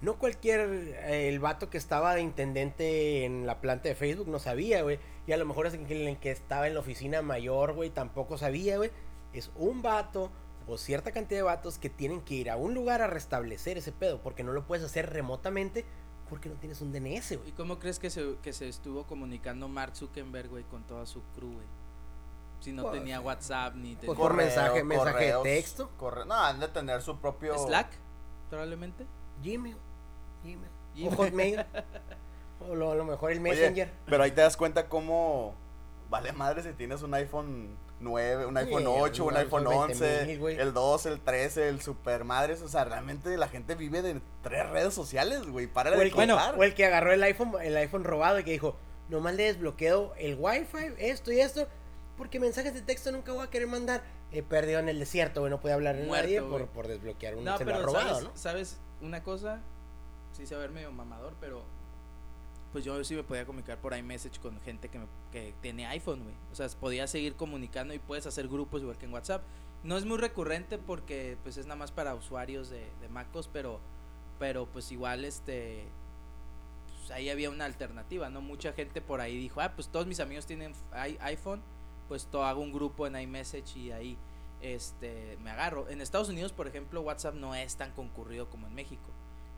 no cualquier. eh, el vato que estaba de intendente en la planta de Facebook no sabía, güey. Y a lo mejor es el que, estaba en la oficina mayor, güey, tampoco sabía, güey. Es un vato o cierta cantidad de vatos que tienen que ir a un lugar a restablecer ese pedo. Porque no lo puedes hacer remotamente porque no tienes un DNS, ¿Y güey. cómo crees que se, que se estuvo comunicando Mark Zuckerberg, güey, con toda su crew, güey? Si no Pues, tenía WhatsApp ni tenía... Por mensaje- mensaje de texto. corre- no, han de tener su propio. Slack, probablemente. Gmail. Gmail. Gmail. O Hotmail. o lo, a lo mejor el Oye, Messenger. pero ahí te das cuenta cómo. Vale madre si tienes un iPhone 9, un iPhone Sí, 8, un un iPhone iPhone 11, 20,000, güey. el 12, el 13, el super madres. O sea, realmente la gente vive de tres redes sociales, güey. Para O de el, que, contar. o el que agarró el iPhone, el iPhone robado y que dijo, nomás le desbloqueo el Wi-Fi, esto y esto, porque mensajes de texto nunca voy a querer mandar. He perdido en el desierto, güey, no puede hablar en Muerto, nadie por, por desbloquear un No, celular pero robado, sabes, ¿no? sabes una cosa, sí se va a ver medio mamador, pero pues yo sí me podía comunicar por iMessage con gente que, me- que tiene iPhone, güey. O sea, podía seguir comunicando y puedes hacer grupos igual que en WhatsApp. No es muy recurrente porque pues es nada más para usuarios de, de MacOS, pero pero pues igual este pues, ahí había una alternativa, ¿no? Mucha gente por ahí dijo, ah, pues todos mis amigos tienen iPhone, pues todo hago un grupo en iMessage y ahí este me agarro. En Estados Unidos, por ejemplo, WhatsApp no es tan concurrido como en México.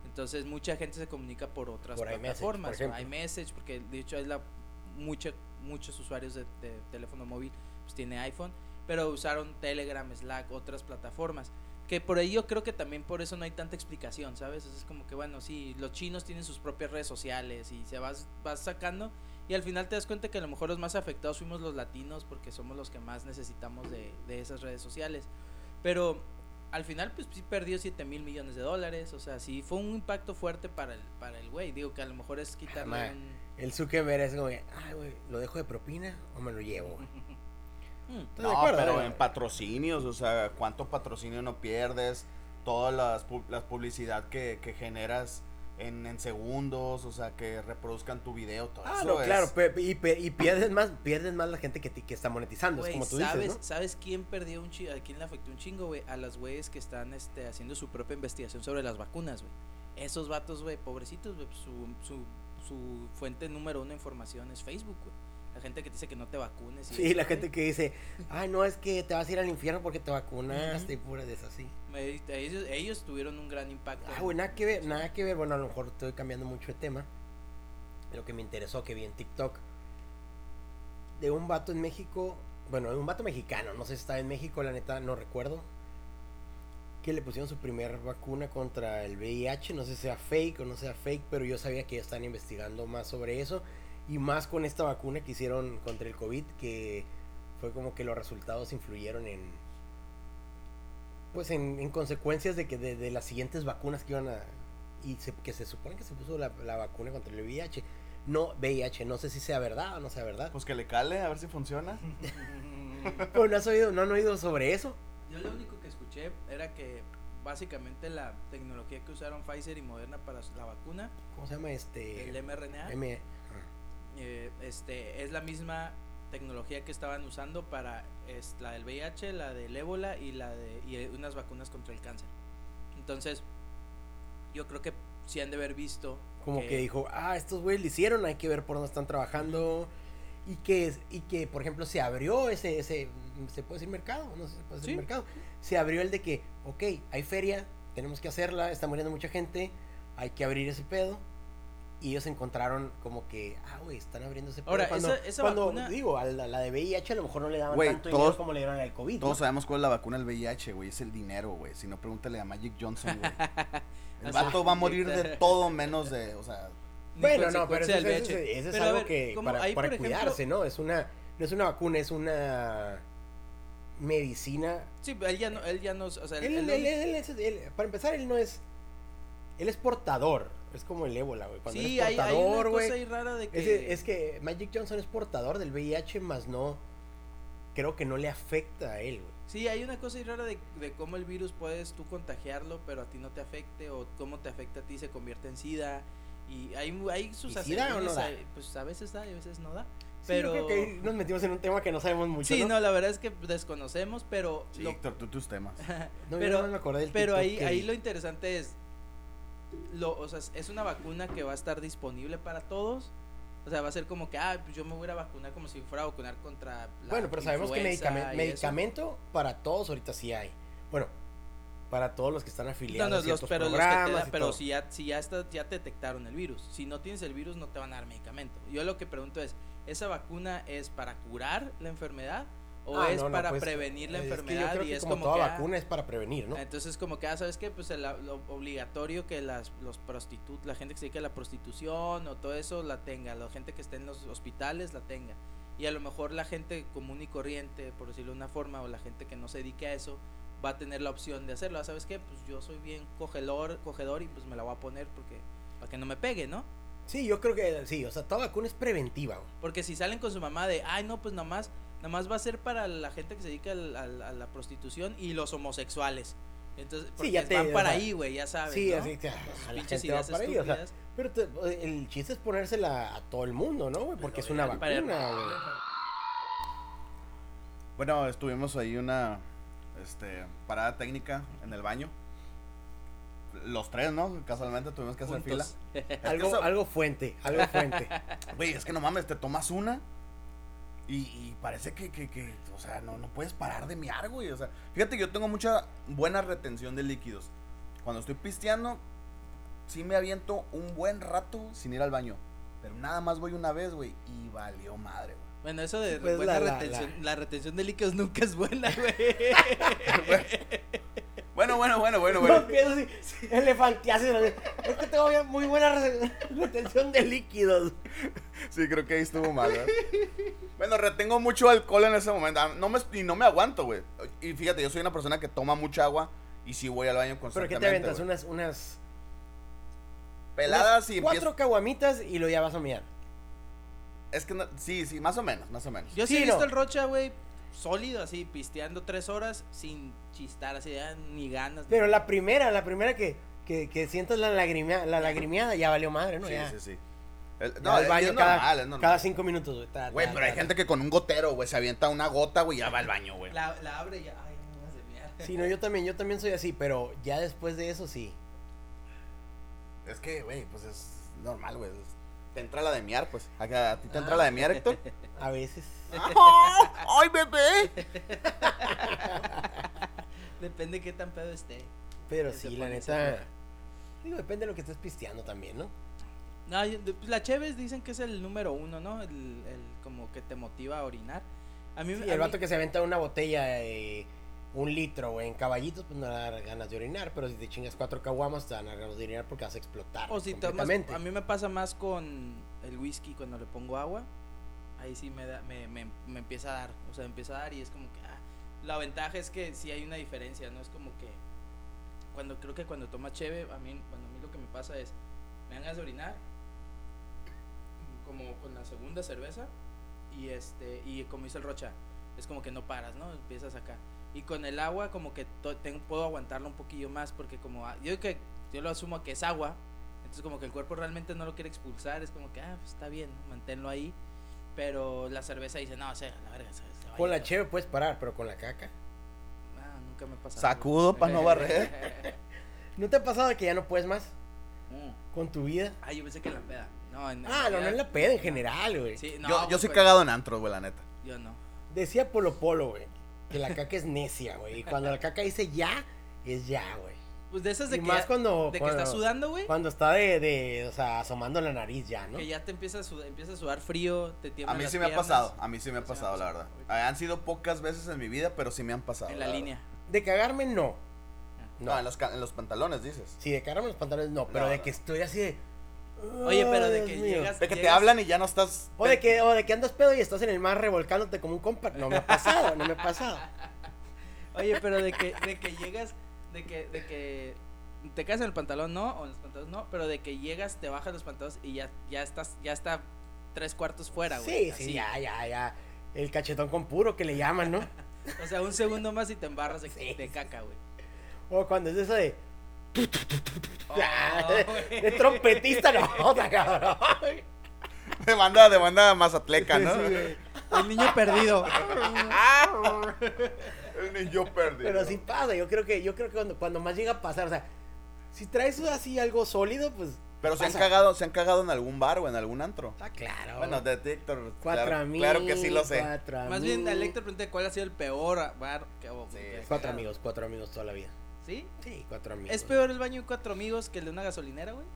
Entonces mucha gente se comunica por otras Por iMessage, plataformas, por o ejemplo. iMessage, porque de hecho es la mucha, muchos usuarios de, de teléfono móvil pues tiene iPhone, pero usaron Telegram, Slack, otras plataformas. Que por ahí yo creo que también por eso no hay tanta explicación, ¿sabes? Es como que bueno, sí, los chinos tienen sus propias redes sociales y se vas, vas sacando y al final te das cuenta que a lo mejor los más afectados fuimos los latinos porque somos los que más necesitamos de, de esas redes sociales. Pero al final pues sí perdió 7 mil millones de dólares, o sea, sí fue un impacto fuerte para el para el güey, digo que a lo mejor es quitarle un... El Zuckerberg es como, ay, güey, ¿lo dejo de propina o me lo llevo, güey? Mm. ¿Estás de No, acuerdo, pero en patrocinios, o sea, ¿cuánto patrocinio no pierdes? Todas las, pu- las publicidad que, que generas en, en segundos, o sea, que reproduzcan tu video, todo Ah, eso no, es- claro, y, y pierdes más, pierdes más la gente que, está monetizando, es como tú ¿sabes, dices, ¿no? ¿Sabes quién perdió un chingo? ¿A quién le afectó un chingo, güey? A las güeyes que están este, haciendo su propia investigación sobre las vacunas, güey. Esos vatos, güey, pobrecitos, güey, su, su, su fuente número uno de información es Facebook, güey. La gente que te dice que no te vacunes. y Sí, eso, la gente que dice, ay, no, es que te vas a ir al infierno porque te vacunaste y pura de esas así. Ellos, ellos tuvieron un gran impacto. Ah, güey, nada que ver, nada que ver. Bueno, a lo mejor estoy cambiando mucho de tema. Lo que me interesó que vi en TikTok. De un vato en México. Bueno, un vato mexicano. No sé si estaba en México, la neta, no recuerdo. Que le pusieron su primer vacuna contra el VIH. No sé si sea fake o no sea fake, pero yo sabía que ya están investigando más sobre eso. Y más con esta vacuna que hicieron contra el COVID, que fue como que los resultados influyeron en, pues en, en consecuencias de que de, de las siguientes vacunas que iban a y se- que se supone que se puso la, la vacuna contra el VIH no VIH no sé si sea verdad o no sea verdad. Pues que le cale, a ver si funciona. pero no has oído no han oído sobre eso. Yo lo único que escuché era que básicamente la tecnología que usaron Pfizer y Moderna para la vacuna, cómo se llama este el mRNA, M- eh, este, es la misma tecnología que estaban usando para es, la del VIH, la del ébola y la de y eh, unas vacunas contra el cáncer. Entonces, yo creo que sí han de haber visto como que dijo ah estos güeyes lo hicieron hay que ver por dónde están trabajando y que y que por ejemplo se abrió ese ese se puede decir mercado no sé se puede decir Sí. mercado. Se abrió el de que ok hay feria tenemos que hacerla está muriendo mucha gente hay que abrir ese pedo y ellos encontraron como que ah güey están pedo Ahora, cuando, esa- esa cuando vacuna- digo a la, la de VIH a lo mejor no le daban Güey, tanto todos- dinero como le dieron al COVID Todos ¿no? sabemos cuál es la vacuna del VIH, güey. Es el dinero, güey. Si no, pregúntale a Magic Johnson, güey. El vato va a morir de todo menos de, o sea, Bueno, no, pero eso, es Pero algo ver, que para, Ahí, para por ejemplo- cuidarse, ¿no? Es una, no es una vacuna, es una medicina. Sí, él ya no, él ya no, o sea, él- Él, él él- no- él es- él- para empezar, él no es, él es portador, es como el ébola, güey. Cuando sí, eres hay, hay portador, una cosa güey. ahí rara de que Es, es que Magic Johnson es portador del VIH, más no, creo que no le afecta a él, güey. Sí, hay una cosa ahí rara de, de cómo el virus puedes tú contagiarlo, pero a ti no te afecte, o cómo te afecta a ti, se convierte en SIDA. Y hay, hay sus ¿Y SIDA o no da? ahí, Pues a veces da y a veces no da. Pero- Sí, yo creo que ahí nos metimos en un tema que no sabemos mucho. Sí, ¿no? no, la verdad es que desconocemos, pero Sí, lo- Héctor, tú tus temas. No, yo pero- no me acordé del Pero ahí, que ahí lo interesante es, lo, o sea, es una vacuna que va a estar disponible para todos. O sea, va a ser como que, ah, pues yo me voy a vacunar como si fuera a vacunar contra la Bueno, pero sabemos que medicamento, para todos ahorita sí hay. Bueno, para todos los que están afiliados no, a los, ciertos pero los que te programas da- pero todo. si ya, si ya está, ya te detectaron el virus. Si no tienes el virus, no te van a dar medicamento. Yo lo que pregunto es, ¿esa vacuna es para curar la enfermedad o Ah, es no, no, para pues, prevenir la es que yo enfermedad? creo y que es como, como toda que, ah, vacuna es para prevenir, ¿no? Entonces como que, ah, ¿sabes qué? Pues el, lo obligatorio que las, los prostitutos, la gente que se dedica a la prostitución o todo eso la tenga, la gente que esté en los hospitales la tenga. Y a lo mejor la gente común y corriente, por decirlo de una forma, o la gente que no se dedique a eso, va a tener la opción de hacerlo. Ah, ¿Sabes qué? Pues yo soy bien cogedor, cogedor y pues me la voy a poner porque para que no me pegue, ¿no? Sí, yo creo que sí, o sea, toda vacuna es preventiva. Porque si salen con su mamá de, ay, no, pues nomás, nomás va a ser para la gente que se dedica al- al- a la prostitución y los homosexuales. Entonces, porque ya te- van o para sea, ahí, güey, ya sabes. sí, ¿no? así ah, Sus la gente va ideas para ahí, o sea, estúpidas. pero te- el chiste es ponérsela a todo el mundo, ¿no, güey? Porque es una vacuna, güey. Bueno, estuvimos ahí una este, parada técnica en el baño. Los tres, ¿no? Casualmente tuvimos que hacer fila. Juntos. Algo, eso- algo fuente, algo fuente. Güey, es que no mames, te tomas una y, y parece que, que, que, o sea, no, no puedes parar de miar, güey. O sea, fíjate que yo tengo mucha buena retención de líquidos. Cuando estoy pisteando, sí me aviento un buen rato sin ir al baño. Pero nada más voy una vez, güey, y valió madre, güey. Bueno, eso de Pues buena la- la- retención, la- la... retención de líquidos nunca es buena, güey. Bueno, bueno, bueno, bueno, No, bueno. así, elefantiásido. Es que tengo bien- muy buena re- retención de líquidos. Sí, creo que ahí estuvo mal, ¿verdad? Bueno, retengo mucho alcohol en ese momento. Ah, No me, y no me aguanto, güey. Y fíjate, yo soy una persona que toma mucha agua y sí voy al baño ¿Pero constantemente. qué te aventas? Unas, unas Peladas unas y cuatro empiezo... caguamitas y lo ya vas a mirar. Es que no- sí, sí, más o menos, más o menos. Yo sí, Sí, he visto no. el Rocha, güey, sólido, así, pisteando tres horas sin chistar, así, ya, ni ganas. Pero la primera, la primera que, que, que sientas la, lagrimea- la lagrimeada ya valió madre, ¿no? sí, ya. sí, sí. El- no, al es, baño es cada, normal, es normal. cada cinco minutos, güey. ta, Güey, ta, pero hay ta, gente que con un gotero, güey, se avienta una gota, güey, y ya va al baño, güey. La, la abre y ya, ay, no miar. ta. Sí, no, yo también, yo también soy así, pero ya después de eso sí. Es que, güey, pues es normal, güey. Te entra la de miar, pues. ¿A, a ti te entra la de miar, Héctor? A veces. ¡Ay, bebé! Depende qué tan pedo esté. Pero sí, la neta. Digo, depende de lo que estés pisteando también, ¿no? No, yo- pues, la Cheves dicen que es el número uno, ¿no? El, el como que te motiva a orinar. A mí, Sí, a el mí- vato que se aventa una botella de un litro, güey, en caballitos, pues no le da ganas de orinar. Pero si te chingas cuatro caguamas, te dan ganas de orinar porque vas a explotar. O si tomas, a mí me pasa más con el whisky cuando le pongo agua. Ahí sí me, da, me, me, me empieza a dar. O sea, me empieza a dar y es como que. ah, la ventaja es que sí hay una diferencia, ¿no? Es como que. Cuando creo que cuando toma cheve, a mí, bueno, a mí lo que me pasa es. Me dan ganas de orinar. Como con la segunda cerveza. Y este. Y como dice el Rocha. Es como que no paras, ¿no? Empiezas acá. Y con el agua, como que to- tengo, puedo aguantarlo un poquillo más. Porque como. ah, Yo que. Yo lo asumo que es agua. Entonces como que el cuerpo realmente no lo quiere expulsar, es como que, ah, pues está bien, manténlo ahí. Pero la cerveza dice, no, o sea, la verga, se, se va a Con ir". la cheve puedes parar, pero con la caca. Ah, nunca me ha pasado. Sacudo pa' no barrer. ¿No te ha pasado que ya no puedes más Mm. con tu vida? Ah, yo pensé que en la peda. No, en, Ah, no, no en la peda en general, güey. Sí, no, yo, yo güey, soy cagado en antros, güey, la neta. Yo no. Decía Polo Polo, güey, que la caca es necia, güey. Y cuando la caca dice ya, es ya, güey. Pues de esas de Y que, más ya- cuando- de que estás sudando, güey. Cuando está de, de, o sea, asomando la nariz ya, ¿no? Que ya te empieza a, sudar, empieza a sudar frío, te A tiemblan mí sí me ha pasado, a mí sí me ha pasado, la verdad. Han sido pocas veces en mi vida, pero sí me han pasado. En la línea. De cagarme, no. No, en los, en los pantalones, dices. Sí, de cagarme los pantalones, no. Pero No, de no. que estoy así de... Oye, pero de "Ay, que Dios mío". llegas- De que te hablan y ya no estás... O de que, o de que andas pedo y estás en el mar revolcándote como un compa. No me ha pasado, no me ha pasado. Oye, pero de que, de que llegas, de que, de que te caes en el pantalón, no, o en los pantalones, no, pero de que llegas, te bajas los pantalones y ya, ya estás, ya está tres cuartos fuera, güey. Sí, así. sí, ya, ya, ya. El cachetón con puro que le llaman, ¿no? O sea, un segundo más y te embarras de, Sí, de caca, güey. O cuando es eso de... Oh, de, trompetista, no, cabrón. De banda, de banda mazatleca, ¿no? Sí. El niño perdido. El niño perdido. Pero sí pasa, yo creo que, yo creo que cuando, cuando más llega a pasar, o sea, si traes así algo sólido, pues. Pero se han cagado, se han cagado en algún bar o en algún antro. Está claro. Bueno, de Héctor. cuatro claro, amigos. claro que sí lo sé. Cuatro Más bien, a Héctor pregunté cuál ha sido el peor bar que Sí, que has Cuatro amigos, cuatro amigos toda la vida. ¿Sí? Sí, cuatro amigos. ¿Es peor el baño de cuatro amigos que el de una gasolinera, güey?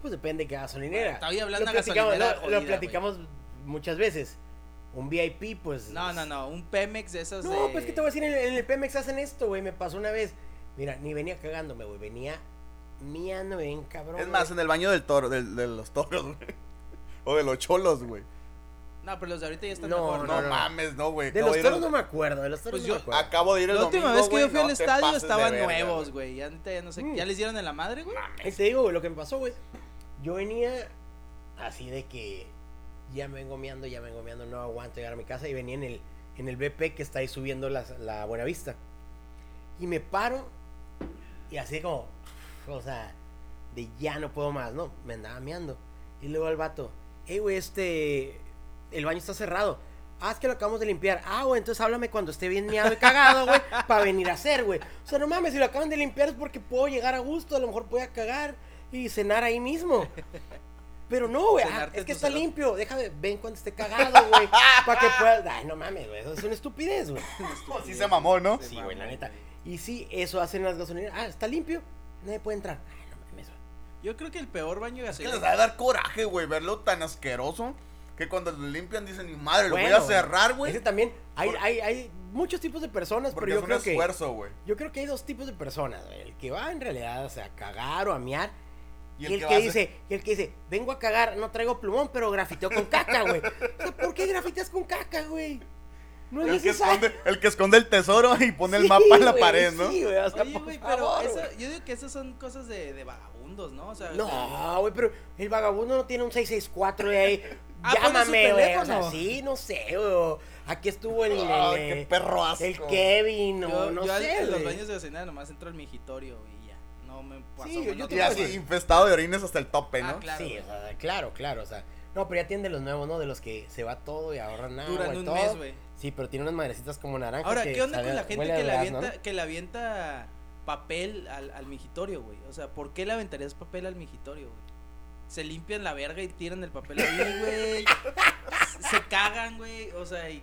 Pues depende de qué gasolinera. Estoy hablando lo de platicamos, gasolinera lo- jodida, lo platicamos muchas veces. Un VIP, pues. No, no, no, un Pemex de esos No, de... pues que te voy a decir, en el, en el Pemex hacen esto, güey. Me pasó una vez. Mira, ni venía cagándome, güey. Venía miando bien, cabrón. Es más, güey. en el baño del toro, del- de los toros, güey. O de los cholos, güey. No, pero los de ahorita ya están No, mejor, No, no. mames, no, güey. De los toros no me acuerdo, de los toros Pues no yo me acuerdo. Acabo de ir el La última domingo, vez que yo fui al no estadio estaban nuevos, güey. Ya, no sé, Mm. ¿ya les dieron en la madre, güey? Ahí te digo, güey, lo que me pasó, güey. Yo venía así de que ya me vengo meando, ya me vengo meando, no aguanto llegar a mi casa y venía en el, en el BP que está ahí subiendo la, la Buenavista. Y me paro y así como, o sea, de ya no puedo más, ¿no? Me andaba meando. Y luego al vato, hey, güey, este, el baño está cerrado. Ah, es que lo acabamos de limpiar. Ah, güey, entonces háblame cuando esté bien meado y cagado, güey, para venir a hacer, güey. O sea, no mames, si lo acaban de limpiar es porque puedo llegar a gusto, a lo mejor voy a cagar y cenar ahí mismo. Pero no, güey, ah, es que está cerote. limpio, déjame, ven cuando esté cagado, güey, para que puedas... Ay, no mames, güey, eso es una estupidez, güey. Sí se mamó, ¿no? Sí, güey, la neta. Y sí, eso hacen las gasolineras. Ah, está limpio, nadie puede entrar. Ay, no mames, güey. Yo creo que el peor baño de Es que les gasolina... va a dar coraje, güey, verlo tan asqueroso que cuando lo limpian dicen, mi madre, lo voy a cerrar, güey. Ese también, hay, Por- hay, hay muchos tipos de personas, Porque pero es yo un creo que... esfuerzo, güey. Yo creo que hay dos tipos de personas, güey. El que va en realidad, o sea, a cagar o a miar. Y, el, que, a dice, y el que dice, vengo a cagar, no traigo plumón, pero grafiteo con caca, güey. O sea, ¿por qué grafiteas con caca, güey? No es El que, esconde, el que esconde el tesoro y pone el mapa en la pared, ¿no? Sí, güey, Oye, güey, pero favor, eso- yo digo que esas son cosas de, de vagabundos, ¿no? O sea, No, güey, pero el vagabundo no tiene un 664 de ahí. Ah, pone su Llámame, güey. O sea, sí, no sé, güey. Aquí estuvo el, el, qué perro asco. el Kevin, o yo, no yo sé, en los baños de gasolina nomás entro al migitorio y ya. No me paso. Sí, yo- yo Y así infestado de orines hasta el tope, ¿no? Ah, claro. Sí, o sea, claro, claro, o sea. No, pero ya tienen de los nuevos, ¿no? De los que se va todo y ahorran nada. Duran un mes, güey. Sí, pero tiene unas madrecitas como naranjas. Ahora, que ¿qué onda sabe- con la gente que le, avienta, que le avienta papel al, al migitorio, güey? O sea, ¿por qué le aventarías papel al migitorio, güey? Se limpian la verga y tiran el papel ahí, güey. Se cagan, güey. O sea, y,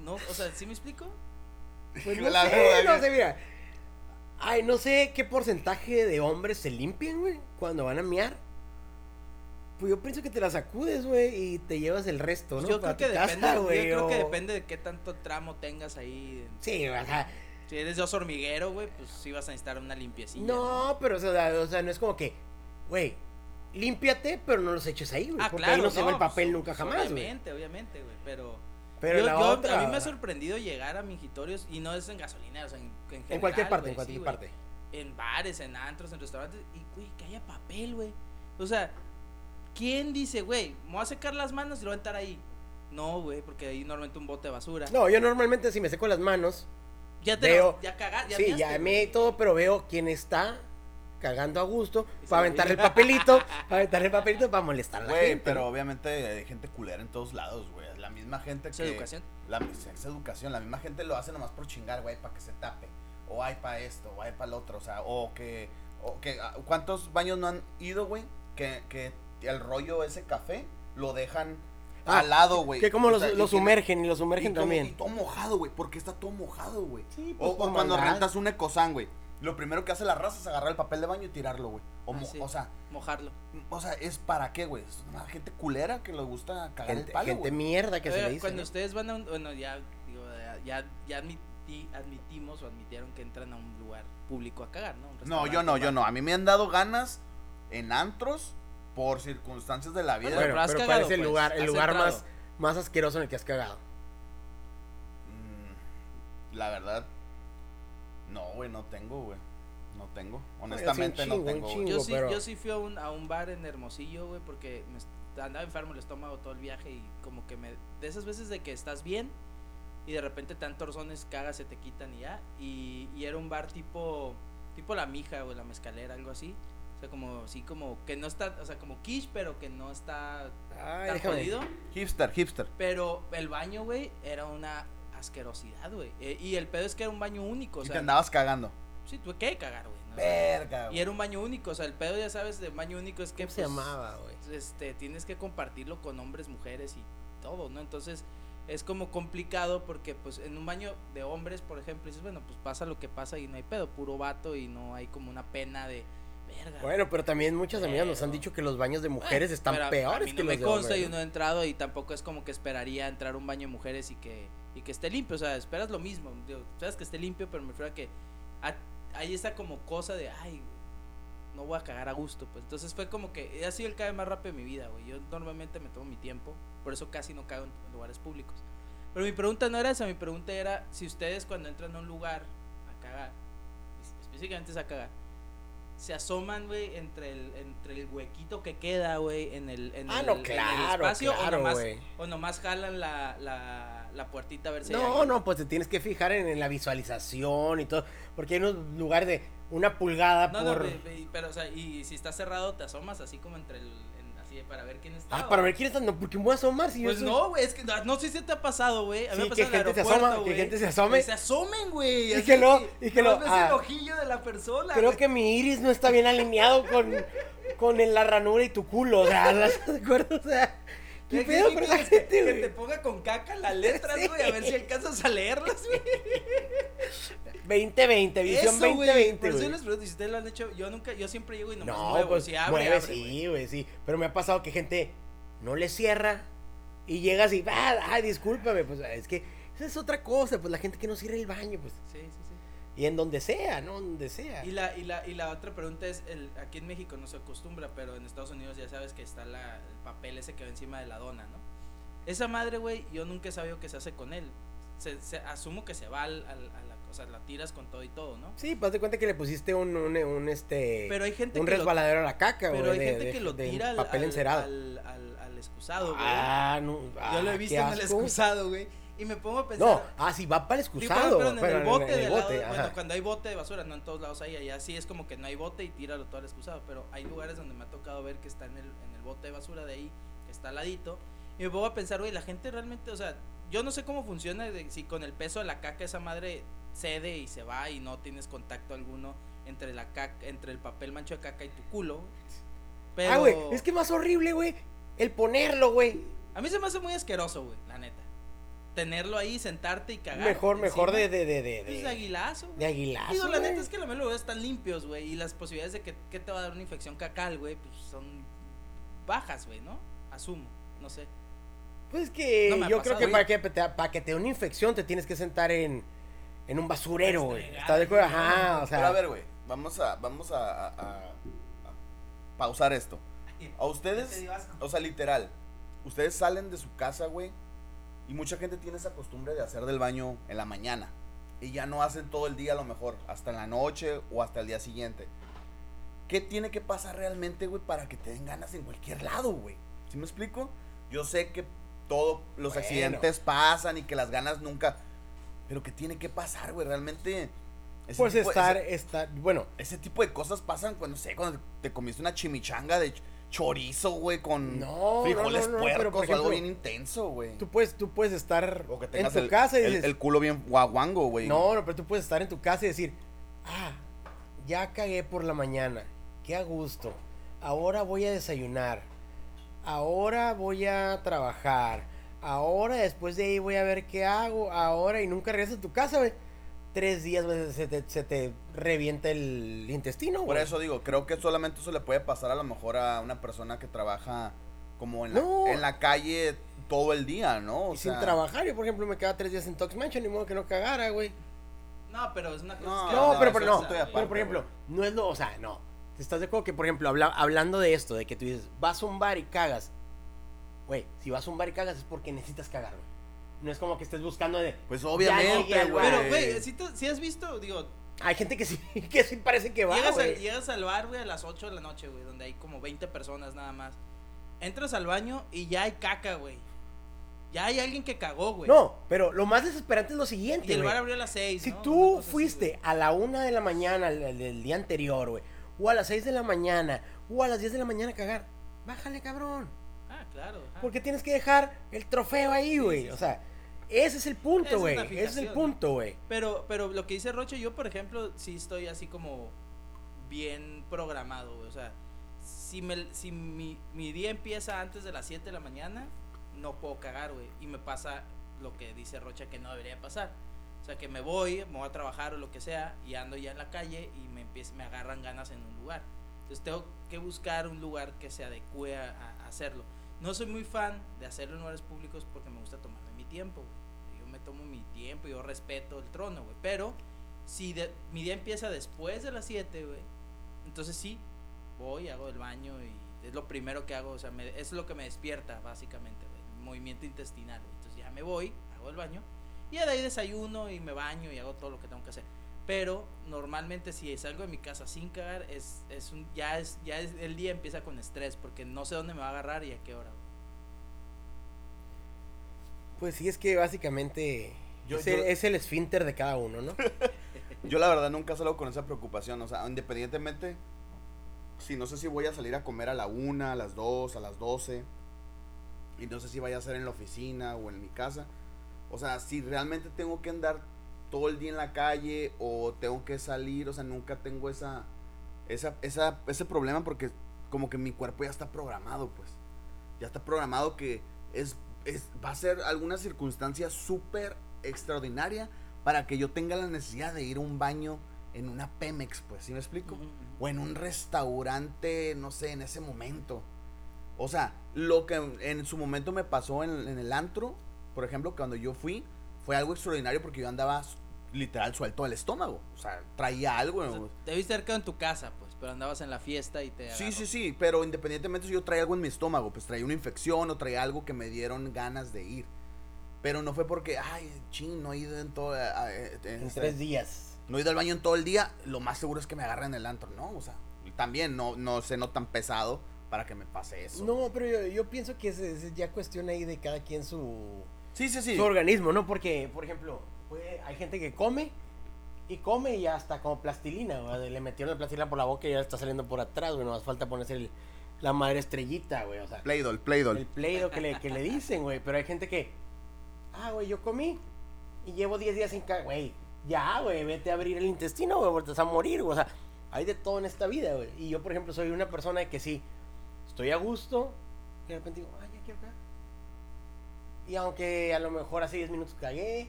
no, o sea, ¿sí me explico? Pues no La sé, verdad, no sé, mira. Ay, no sé qué porcentaje de hombres se limpian, güey, cuando van a miar. Pues yo pienso que te la sacudes, güey, y te llevas el resto, ¿no? Pues yo Para creo que depende, casa, yo creo que o- depende de qué tanto tramo tengas ahí. Sí, o sea, Si eres de oso hormiguero, güey, pues sí vas a necesitar una limpiecilla. no, pero o sea, o sea, no es como que, güey, límpiate, pero no los eches ahí, güey, Ah, porque claro, ahí no, se va el pues, papel nunca pues, jamás, güey. Obviamente, obviamente, güey, pero... Pero yo, la yo- otra, a mí me ha sorprendido llegar a mingitorios y no es en gasolineros, en, en, en cualquier general, parte, en cualquier sí, parte. En bares, en antros, en restaurantes y, güey, que haya papel, güey. O sea, ¿quién dice, güey, me voy a secar las manos y lo voy a aventar ahí? No, güey, porque ahí normalmente un bote de basura. No, yo normalmente si me seco las manos, ya te veo- lo- ya cagaste, ya sí, miaste, ya me y todo, pero veo quién está cagando a gusto para lo aventarle el papelito, para aventarle el papelito para molestar a la Güey, gente. pero obviamente hay gente culera en todos lados, güey. La misma gente Es que... educación. La, es educación. La misma gente lo hace nomás por chingar, güey, para que se tape. O hay para esto, o hay para el otro. O sea, o que... O que ah, ¿Cuántos baños no han ido, güey? Que, que el rollo ese café lo dejan Ah, al lado, güey. Que como O los, sea, y los tiene- sumergen y los y sumergen todo- también. Y todo mojado, güey. Porque está todo mojado, güey. Sí, pues, O, o cuando maldad. rentas un ecosán, güey. Lo primero que hace la raza es agarrar el papel de baño y tirarlo, güey. O, Ah, mo- sí. o sea, Mojarlo. o sea, ¿es para qué, güey? Es una gente culera que le gusta cagar Gente, el palo, gente mierda que se le dice. cuando ¿no? ustedes van a un, bueno, ya, digo, ya, ya admití- admitimos o admitieron que entran a un lugar público a cagar, ¿no? No, yo no, yo no. A mí me han dado ganas en antros por circunstancias de la vida. Bueno, pero has pero ¿cuál cagado, es el pues, lugar, el lugar entrado. más, más asqueroso en el que has cagado? Mm, la verdad, no, güey, no tengo, güey. No tengo. Honestamente chingo, no tengo, chingo. Yo sí, pero- yo sí fui a un, a un bar en Hermosillo, güey, porque me andaba enfermo el estómago todo el viaje y como que me... De esas veces de que estás bien y de repente te dan torzones, cagas, se te quitan y ya. Y, y era un bar tipo tipo La Mija o La Mezcalera, algo así. O sea, como, sí, como que no está, o sea, como quiche, pero que no está Ay, tan déjame. jodido. Hipster, hipster. Pero el baño, güey, era una asquerosidad, güey. Eh, y el pedo es que era un baño único, o y sea, te andabas cagando. sí, tuve que cagar, güey. ¿no? Verga, Y güey. era un baño único, o sea, el pedo, ya sabes, de baño único es que ¿Cómo se pues, llamaba, güey? este, tienes que compartirlo con hombres, mujeres y todo, ¿no? Entonces es como complicado porque pues en un baño de hombres, por ejemplo, dices, bueno, pues pasa lo que pasa y no hay pedo, puro vato y no hay como una pena de verga. Bueno, pero también muchas amigas nos han dicho que los baños de mujeres están Pero a- peores a mí no que me los de consta y ¿no? he entrado y tampoco es como que esperaría entrar a un baño de mujeres y que y que esté limpio, o sea, esperas lo mismo, digo, sabes que esté limpio, pero me refiero a que a- hay esa como cosa de ay, no voy a cagar a gusto, pues entonces fue como que ha sido el cague más rápido de mi vida, güey. Yo normalmente me tomo mi tiempo, por eso casi no cago en lugares públicos. Pero mi pregunta no era esa, mi pregunta era si ustedes cuando entran a un lugar a cagar, específicamente es a cagar, se asoman, güey, entre el, entre el huequito que queda, güey, en el, en Ah, el, no, en el claro, espacio, claro, o nomás, o nomás jalan la, la, la puertita a ver si No, no, pues te tienes que fijar en, en la visualización y todo. Porque hay unos lugares de una pulgada No, no, por. ve- pero, o sea, y si está cerrado, te asomas así como entre el, así para ver quién está. Ah, para ver quién está. No, porque me voy a asomar si yo Pues soy- no, güey, es que no, no sé si te ha pasado, güey. A mí Sí, me que en el gente se asoma, que gente se asome. Que se asomen, güey. Y que lo- y que lo- ves ah. el ojillo de la persona. Creo que mi iris no está bien alineado con, con el- la ranura y tu culo. O sea, ¿estás de acuerdo? O sea, ¿qué ¿Qué- pedo con esa que, gente, que te ponga con caca las letras, güey, a ver si alcanzas a leerlas, güey. 2020, visión Eso, güey. 2020, Por eso les pregunto, si ustedes lo han hecho, yo nunca, yo siempre llego y nomás No, muevo, pues si abre, mueve, abre, sí, güey, sí. Pero me ha pasado que gente no le cierra y llegas y, ah, ay, discúlpame, pues es que esa es otra cosa, pues la gente que no cierra el baño, pues. Sí, sí, sí. Y en donde sea, ¿no? Donde sea. Y la, y la, y la otra pregunta es, el, aquí en México no se acostumbra, pero en Estados Unidos ya sabes que está la, el papel ese que va encima de la dona, ¿no? Esa madre, güey, yo nunca he sabido qué se hace con él. Se, se- asumo que se va al, o sea, la tiras con todo y todo, ¿no? Sí, pues de cuenta que le pusiste un, un, un, este, Pero hay gente un que lo, resbaladero a la caca, güey. pero hay de- gente de- que lo de tira al, papel al- encerado. al, al- al excusado, güey. ah, no. yo lo ah, he visto qué en el excusado, güey. Y me pongo a pensar. No, ah, sí, va para el Sí, pero- excusado. pero en el bote en el lado, bote, bueno, cuando hay bote de basura, no en todos lados hay, allá sí es como que no hay bote y tíralo todo al excusado, pero hay lugares donde me ha tocado ver que está en el, en el bote de basura de ahí, que está al ladito, y me pongo a pensar, güey, la gente realmente, o sea, yo no sé cómo funciona, de, si con el peso de la caca esa madre cede y se va y no tienes contacto alguno entre la caca, entre el papel mancho de caca y tu culo, pero Ah, güey, es que más horrible, güey, el ponerlo, güey. a mí se me hace muy asqueroso, güey, la neta. Tenerlo ahí, sentarte y cagar. Mejor, mejor de, de, de, de, Pues de aguilazo. de aguilazo, Digo, la neta es que los lugares están limpios, güey. Y las posibilidades de que, que te va a dar una infección cacal, güey, pues son bajas, güey, ¿no? Asumo, no sé. Pues que No yo creo que para que, te, para que te dé una infección te tienes que sentar en, en un basurero, güey. Restregar, ¿Estás de acuerdo? Ajá, o sea. Pero a ver, güey, vamos a, vamos a, a- a- a pausar esto. A ustedes, o sea, literal, ustedes salen de su casa, güey, y mucha gente tiene esa costumbre de hacer del baño en la mañana. Y ya no hacen todo el día a lo mejor, hasta en la noche o hasta el día siguiente. ¿Qué tiene que pasar realmente, güey, para que te den ganas en cualquier lado, güey? ¿Sí me explico? Yo sé que todos los Bueno. accidentes pasan y que las ganas nunca... Pero ¿qué tiene que pasar, güey? Realmente... Pues tipo- estar, ese- estar, bueno, ese tipo de cosas pasan cuando, no sé, cuando te comiste una chimichanga de ch- chorizo, güey, con No, frijoles no, no, no, pero, puercos por o algo ejemplo, bien intenso, güey. tú puedes, tú puedes estar O que en tengas tu el, casa y el- dices, el culo bien guaguango, güey. no, no, pero tú puedes estar en tu casa y decir, ah, ya cagué por la mañana, qué a gusto, ahora voy a desayunar, ahora voy a trabajar, ahora después de ahí voy a ver qué hago, ahora y nunca regresas a tu casa, güey. Tres días, güey, se te, se te revienta el intestino, Por güey. eso digo, creo que solamente eso le puede pasar a lo mejor a una persona que trabaja como en la, No. en la calle todo el día, ¿no? O Y sin trabajar, yo por ejemplo me quedaba tres días en Tox Mansion, ni modo que no cagara, güey. No, pero es una cosa. No, que- No, no, pero, eso pero no. estoy aparte, pero por ejemplo, no es lo, o sea, no. ¿Estás de acuerdo que, por ejemplo, habla- hablando de esto, de que tú dices, vas a un bar y cagas? Güey, si vas a un bar y cagas es porque necesitas cagar, güey. No es como que estés buscando de. Pues obviamente, güey. Pero, güey, si, si has visto, digo, Hay gente que sí, que sí parece que va, llegas, llegas al bar, güey, a las 8 de la noche, güey, donde hay como 20 personas nada más. Entras al baño y ya hay caca, güey. Ya hay alguien que cagó, güey. No, pero lo más desesperante es lo Y siguiente, el güey. bar abrió a las 6. Si tú fuiste a la una de la mañana el- el- del día anterior, güey, o a las 6 de la mañana, o a las 10 de la mañana cagar, bájale, cabrón. Claro. ajá. Porque tienes que dejar el trofeo ahí, güey. sí, O sí. sea, ese es el punto, es güey. la Ese es el punto, güey. Pero, pero lo que dice Roche, yo por ejemplo, sí estoy así como bien programado, güey. O sea, si, me, si mi, mi día empieza antes de las 7 de la mañana, no puedo cagar, güey. Y me pasa lo que dice Rocha que no debería pasar. O sea, que me voy, me voy a trabajar o lo que sea, y ando ya en la calle y me, empieza, me agarran ganas en un lugar. Entonces tengo que buscar un lugar que se adecue a, a hacerlo. No soy muy fan de hacerlo en lugares públicos porque me gusta tomarme mi tiempo, güey. Yo me tomo mi tiempo, yo respeto el trono, güey. Pero si de- mi día empieza después de las 7, güey, entonces sí, voy, hago el baño y es lo primero que hago, o sea, me- es lo que me despierta, básicamente, güey, movimiento intestinal, güey. Entonces ya me voy, hago el baño y de ahí desayuno y me baño y hago todo lo que tengo que hacer. Pero normalmente si salgo de mi casa sin cagar, es, es un, ya es, ya es, el día empieza con estrés porque no sé dónde me va a agarrar y a qué hora. Pues sí, es que básicamente Yo- es, el, es el esfínter de cada uno, ¿no? Yo la verdad nunca salgo con esa preocupación, o sea, independientemente, si no sé si voy a salir a comer a la una, a las dos, a las doce, y no sé si vaya a ser en la oficina o en mi casa, o sea, si realmente tengo que andar todo el día en la calle o tengo que salir, o sea, nunca tengo esa, esa, esa, ese problema porque como que mi cuerpo ya está programado, pues, ya está programado que es, es va a ser alguna circunstancia súper extraordinaria para que yo tenga la necesidad de ir a un baño en una Pemex, pues, ¿sí me explico? O en un restaurante, no sé, en ese momento. O sea, lo que en su momento me pasó en, en el antro, por ejemplo, cuando yo fui, fue algo extraordinario porque yo andaba literal suelto del estómago. O sea, traía algo. O sea, te viste cerca en tu casa, pues, pero andabas en la fiesta y te Sí, agarró. sí, sí, pero independientemente si yo traía algo en mi estómago, pues traía una infección o traía algo que me dieron ganas de ir. Pero no fue porque, ay, ching, no he ido en todo. a- a- eh, En este, tres días. no he ido al baño en todo el día, lo más seguro es que me agarren en el antro, ¿no? O sea, también no, no sé, no tan pesado para que me pase eso. No, pero yo, yo pienso que es, es ya cuestión ahí de cada quien su, Sí, sí, sí. su organismo, ¿no? Porque, por ejemplo, puede- hay gente que come y come y ya está como plastilina, güey. Le metieron la plastilina por la boca y ya está saliendo por atrás, güey. No más falta ponerse el- la madre estrellita, güey. O sea, Play-Doh, el Play-Doh. play que le, que le dicen, güey. Pero hay gente que, ah, güey, yo comí y llevo 10 días sin cagar, güey. Ya, güey, vete a abrir el intestino, güey, porque te vas a morir, güey. O sea, hay de todo en esta vida, güey. Y yo, por ejemplo, soy una persona que sí, estoy a gusto y de repente digo, ah, ya quiero cagar. Y aunque a lo mejor hace 10 minutos cagué,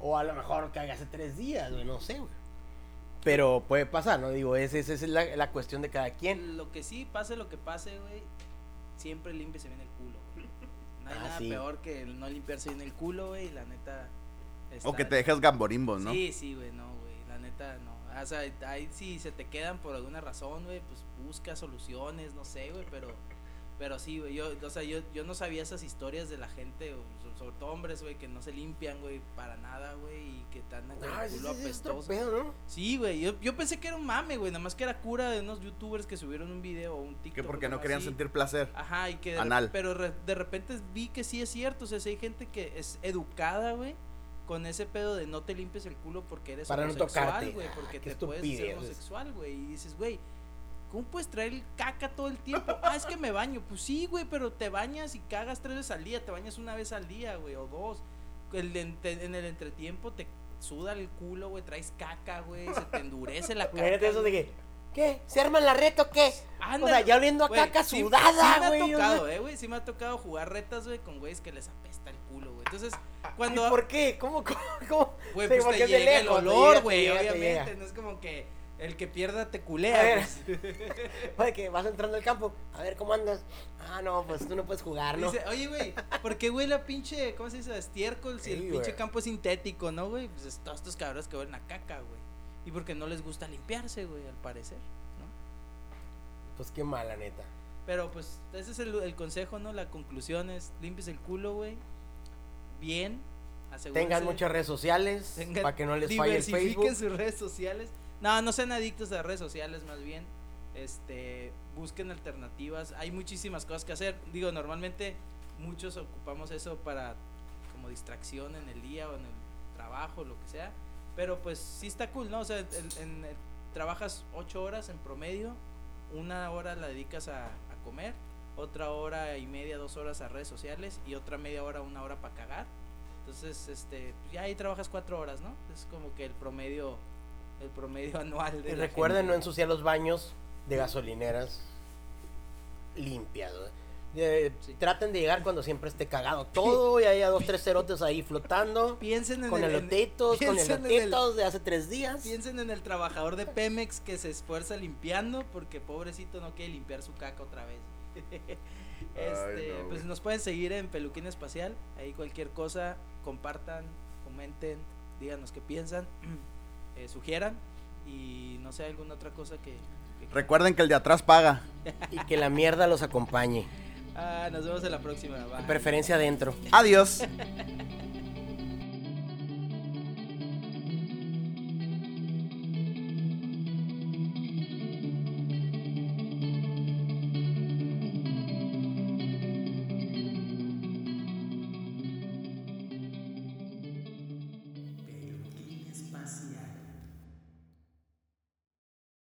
o a lo mejor cagué hace 3 días, güey, no sé, güey. Pero puede pasar, ¿no? Digo, esa esa es la, la cuestión de cada quien. Lo que sí, pase lo que pase, güey, siempre límpiese bien el culo. güey. No hay Ah, nada sí. peor que el no limpiarse bien el culo, güey, la neta. O está- que te dejas gamborimbos, ¿no? Sí, sí, güey, no, güey, la neta no. O sea, ahí si se te quedan por alguna razón, güey, pues busca soluciones, no sé, güey, pero pero sí, güey, yo, o sea, yo, yo no sabía esas historias de la gente, o sobre todo hombres, güey, que no se limpian, güey, para nada, güey, y que están con Ah, el ese- culo apestoso. pedo, ¿no? Sí, güey, yo, yo pensé que era un mame, güey, nada más que era cura de unos youtubers que subieron un video o un TikTok. Que porque no querían así. sentir placer. Ajá, y que Anal. pero re- de repente vi que sí es cierto, o sea, sí hay gente que es educada, güey, con ese pedo de no te limpies el culo porque eres Para no homosexual, güey, Ah, porque qué te puedes ser homosexual, güey, y dices, güey, ¿cómo puedes traer caca todo el tiempo? Ah, es que me baño, pues sí, güey, pero te bañas y cagas tres veces al día, te bañas una vez al día, güey, o dos. El en el entretiempo te suda el culo, güey, traes caca, güey, se te endurece la caca. Eso de güey. que, ¿qué? ¿Se arman la reta o qué? Ándale. O sea, ya oliendo a Güey, caca sudada, sí me güey. ha tocado, eh, güey. Sí me ha tocado jugar retas, güey, con güeyes que les apesta el culo, güey. Entonces, ¿Y cuando. por qué? ¿Cómo, cómo, cómo? Güey, pues te de llega el lejos, te olor, te güey, te obviamente. No es como que el que pierda te A culea, ver. pues. Oye, que vas entrando al campo. A ver, ¿cómo andas? Ah, no, pues tú no puedes jugar, ¿no? Dice, oye, güey, ¿por qué huele a pinche, ¿cómo se dice? Estiércol, si Sí, el pinche campo es sintético, ¿no, güey? Pues es todos estos cabrones que huelen a caca, güey. Y porque no les gusta limpiarse, güey, al parecer, ¿no? Pues qué mala, neta. Pero pues ese es el, el consejo, ¿no? La conclusión es limpies el culo, güey. Bien. asegúrense. Tengan muchas redes sociales Tengan- para que no les falle el diversifiquen Facebook. sus redes sociales. No, no sean adictos a redes sociales, más bien. Este, busquen alternativas. Hay muchísimas cosas que hacer. Digo, normalmente muchos ocupamos eso para como distracción en el día o en el trabajo, lo que sea. Pero pues sí está cool, ¿no? O sea, trabajas ocho horas en promedio una hora la dedicas a, a comer, otra hora y media, dos horas a redes sociales y otra media hora, una hora para cagar. Entonces, este, ya ahí trabajas cuatro horas, ¿no? Es como que el promedio, el promedio anual. De Y recuerden gente. no ensuciar los baños de gasolineras limpias. Eh, Sí. Traten de llegar cuando siempre esté cagado todo y haya dos, tres cerotes ahí flotando. Piensen en Con el, elotitos, con piensen en el- elotitos de hace tres días. Piensen en el trabajador de Pemex que se esfuerza limpiando porque pobrecito no quiere limpiar su caca otra vez. este, no, pues nos pueden seguir en Peluquín Espacial, ahí cualquier cosa, compartan, comenten, díganos qué piensan, eh, sugieran y no sé alguna otra cosa que, que- Recuerden que el de atrás paga. Y que la mierda los acompañe. Ah, nos vemos en la próxima. De bye. preferencia adentro. Adiós.